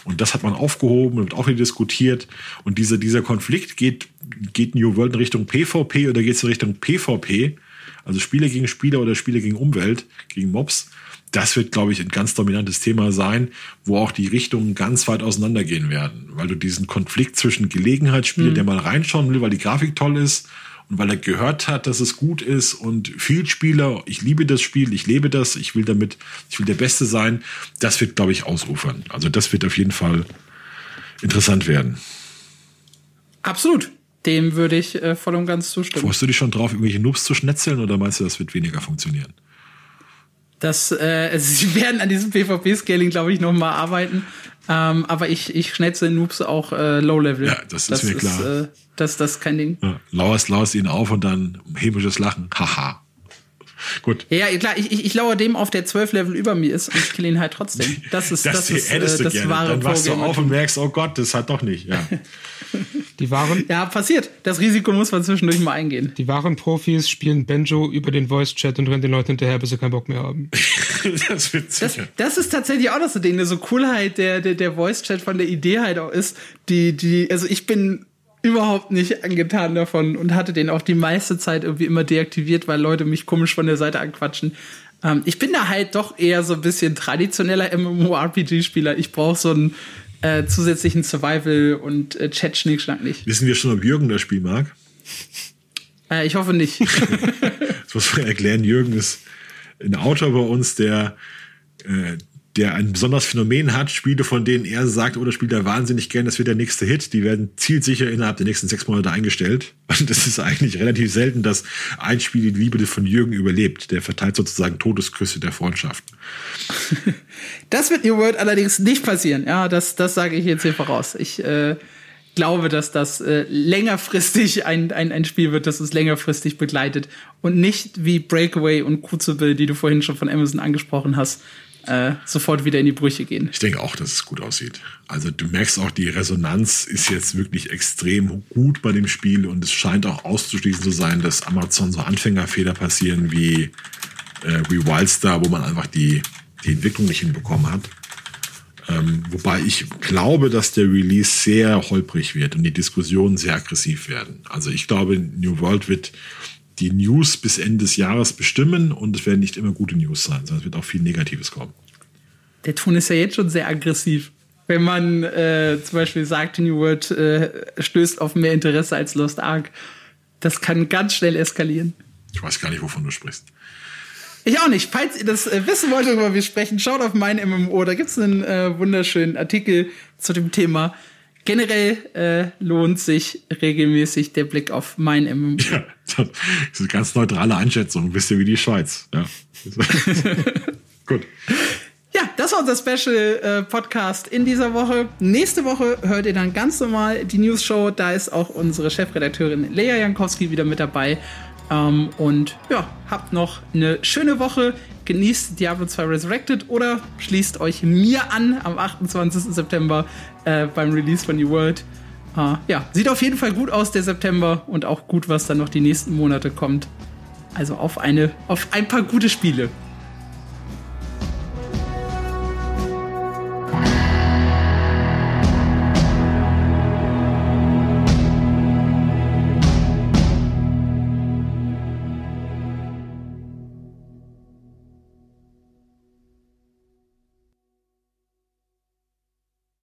Und das hat man aufgehoben und auch wieder diskutiert. Und dieser, dieser Konflikt geht, geht New World in Richtung PvP oder geht es in Richtung PvP? Also Spieler gegen Spieler oder Spieler gegen Umwelt, gegen Mobs. Das wird, glaube ich, ein ganz dominantes Thema sein, wo auch die Richtungen ganz weit auseinandergehen werden, weil du diesen Konflikt zwischen Gelegenheitsspieler, mhm. der mal reinschauen will, weil die Grafik toll ist, und weil er gehört hat, dass es gut ist und viel Spieler, ich liebe das Spiel, ich lebe das, ich will damit, ich will der Beste sein, das wird, glaube ich, ausufern. Also das wird auf jeden Fall interessant werden. Absolut. Dem würde ich äh, voll und ganz zustimmen. Freust du dich schon drauf, irgendwelche Noobs zu schnetzeln oder meinst du, das wird weniger funktionieren? Das, äh, [laughs] sie werden an diesem PvP-Scaling, glaube ich, nochmal arbeiten. Ähm, aber ich, ich schnetze Noobs auch äh, Low-Level. Ja, das ist das mir klar. Ist, äh, das, das ist kein Ding. Ja, lauerst, lauerst ihn auf und dann hämisches Lachen. Haha. Gut. Ja, klar, ich, ich, ich lauere dem auf, der zwölf Level über mir ist und ich kill ihn halt trotzdem. [laughs] Das ist das, das, ist, äh, das gerne. wahre Dann wachst du auf und merkst, oh Gott, das hat doch nicht. Ja. [laughs] Die wahren. Ja, passiert. Das Risiko muss man zwischendurch mal eingehen. Die wahren Profis spielen Banjo über den Voice-Chat und rennen den Leuten hinterher, bis sie keinen Bock mehr haben. [laughs] das, wird das, das ist tatsächlich auch noch so Ding, so Coolheit der, der, der Voice-Chat von der Idee halt auch ist, die, die, also ich bin überhaupt nicht angetan davon und hatte den auch die meiste Zeit irgendwie immer deaktiviert, weil Leute mich komisch von der Seite anquatschen. Ähm, ich bin da halt doch eher so ein bisschen traditioneller MMORPG-Spieler. Ich brauche so einen äh, zusätzlichen Survival und äh, Chat-Schnickschnack nicht. Wissen wir schon, ob Jürgen das Spiel mag? Äh, ich hoffe nicht. [laughs] das muss man erklären. Jürgen ist ein Autor bei uns, der äh, der ein besonderes Phänomen hat. Spiele, von denen er sagt, oder spielt er wahnsinnig gern, das wird der nächste Hit. Die werden zielsicher innerhalb der nächsten sechs Monate eingestellt. [laughs] Und es ist eigentlich relativ selten, dass ein Spiel die Liebe von Jürgen überlebt. Der verteilt sozusagen Todesküsse der Freundschaft. [laughs] Das wird New World allerdings nicht passieren. Ja, das, das sage ich jetzt hier voraus. Ich äh, glaube, dass das äh, längerfristig ein, ein, ein Spiel wird, das uns längerfristig begleitet und nicht wie Breakaway und Crucible, die du vorhin schon von Amazon angesprochen hast, äh, sofort wieder in die Brüche gehen. Ich denke auch, dass es gut aussieht. Also du merkst auch, die Resonanz ist jetzt wirklich extrem gut bei dem Spiel und es scheint auch auszuschließen zu sein, dass Amazon so Anfängerfehler passieren wie, äh, wie Wildstar, wo man einfach die, die Entwicklung nicht hinbekommen hat. Ähm, wobei ich glaube, dass der Release sehr holprig wird und die Diskussionen sehr aggressiv werden. Also ich glaube, New World wird die News bis Ende des Jahres bestimmen und es werden nicht immer gute News sein, sondern es wird auch viel Negatives kommen. Der Ton ist ja jetzt schon sehr aggressiv. Wenn man äh, zum Beispiel sagt, New World äh, stößt auf mehr Interesse als Lost Ark, das kann ganz schnell eskalieren. Ich weiß gar nicht, wovon du sprichst. Ich auch nicht. Falls ihr das äh, wissen wollt, worüber wir sprechen, schaut auf mein MMO. Da gibt es einen äh, wunderschönen Artikel zu dem Thema. Generell äh, lohnt sich regelmäßig der Blick auf mein MMO. [laughs] Ja, das ist eine ganz neutrale Einschätzung. Wisst ihr wie die Schweiz. Ja. [laughs] Gut. Ja, das war unser Special äh, Podcast in dieser Woche. Nächste Woche hört ihr dann ganz normal die News Show. Da ist auch unsere Chefredakteurin Lea Jankowski wieder mit dabei. Ähm, und ja, habt noch eine schöne Woche. Genießt Diablo 2 Resurrected oder schließt euch mir an am 28. September äh, beim Release von New World. Äh, ja, sieht auf jeden Fall gut aus, der September und auch gut, was dann noch die nächsten Monate kommt. Also auf eine, auf ein paar gute Spiele.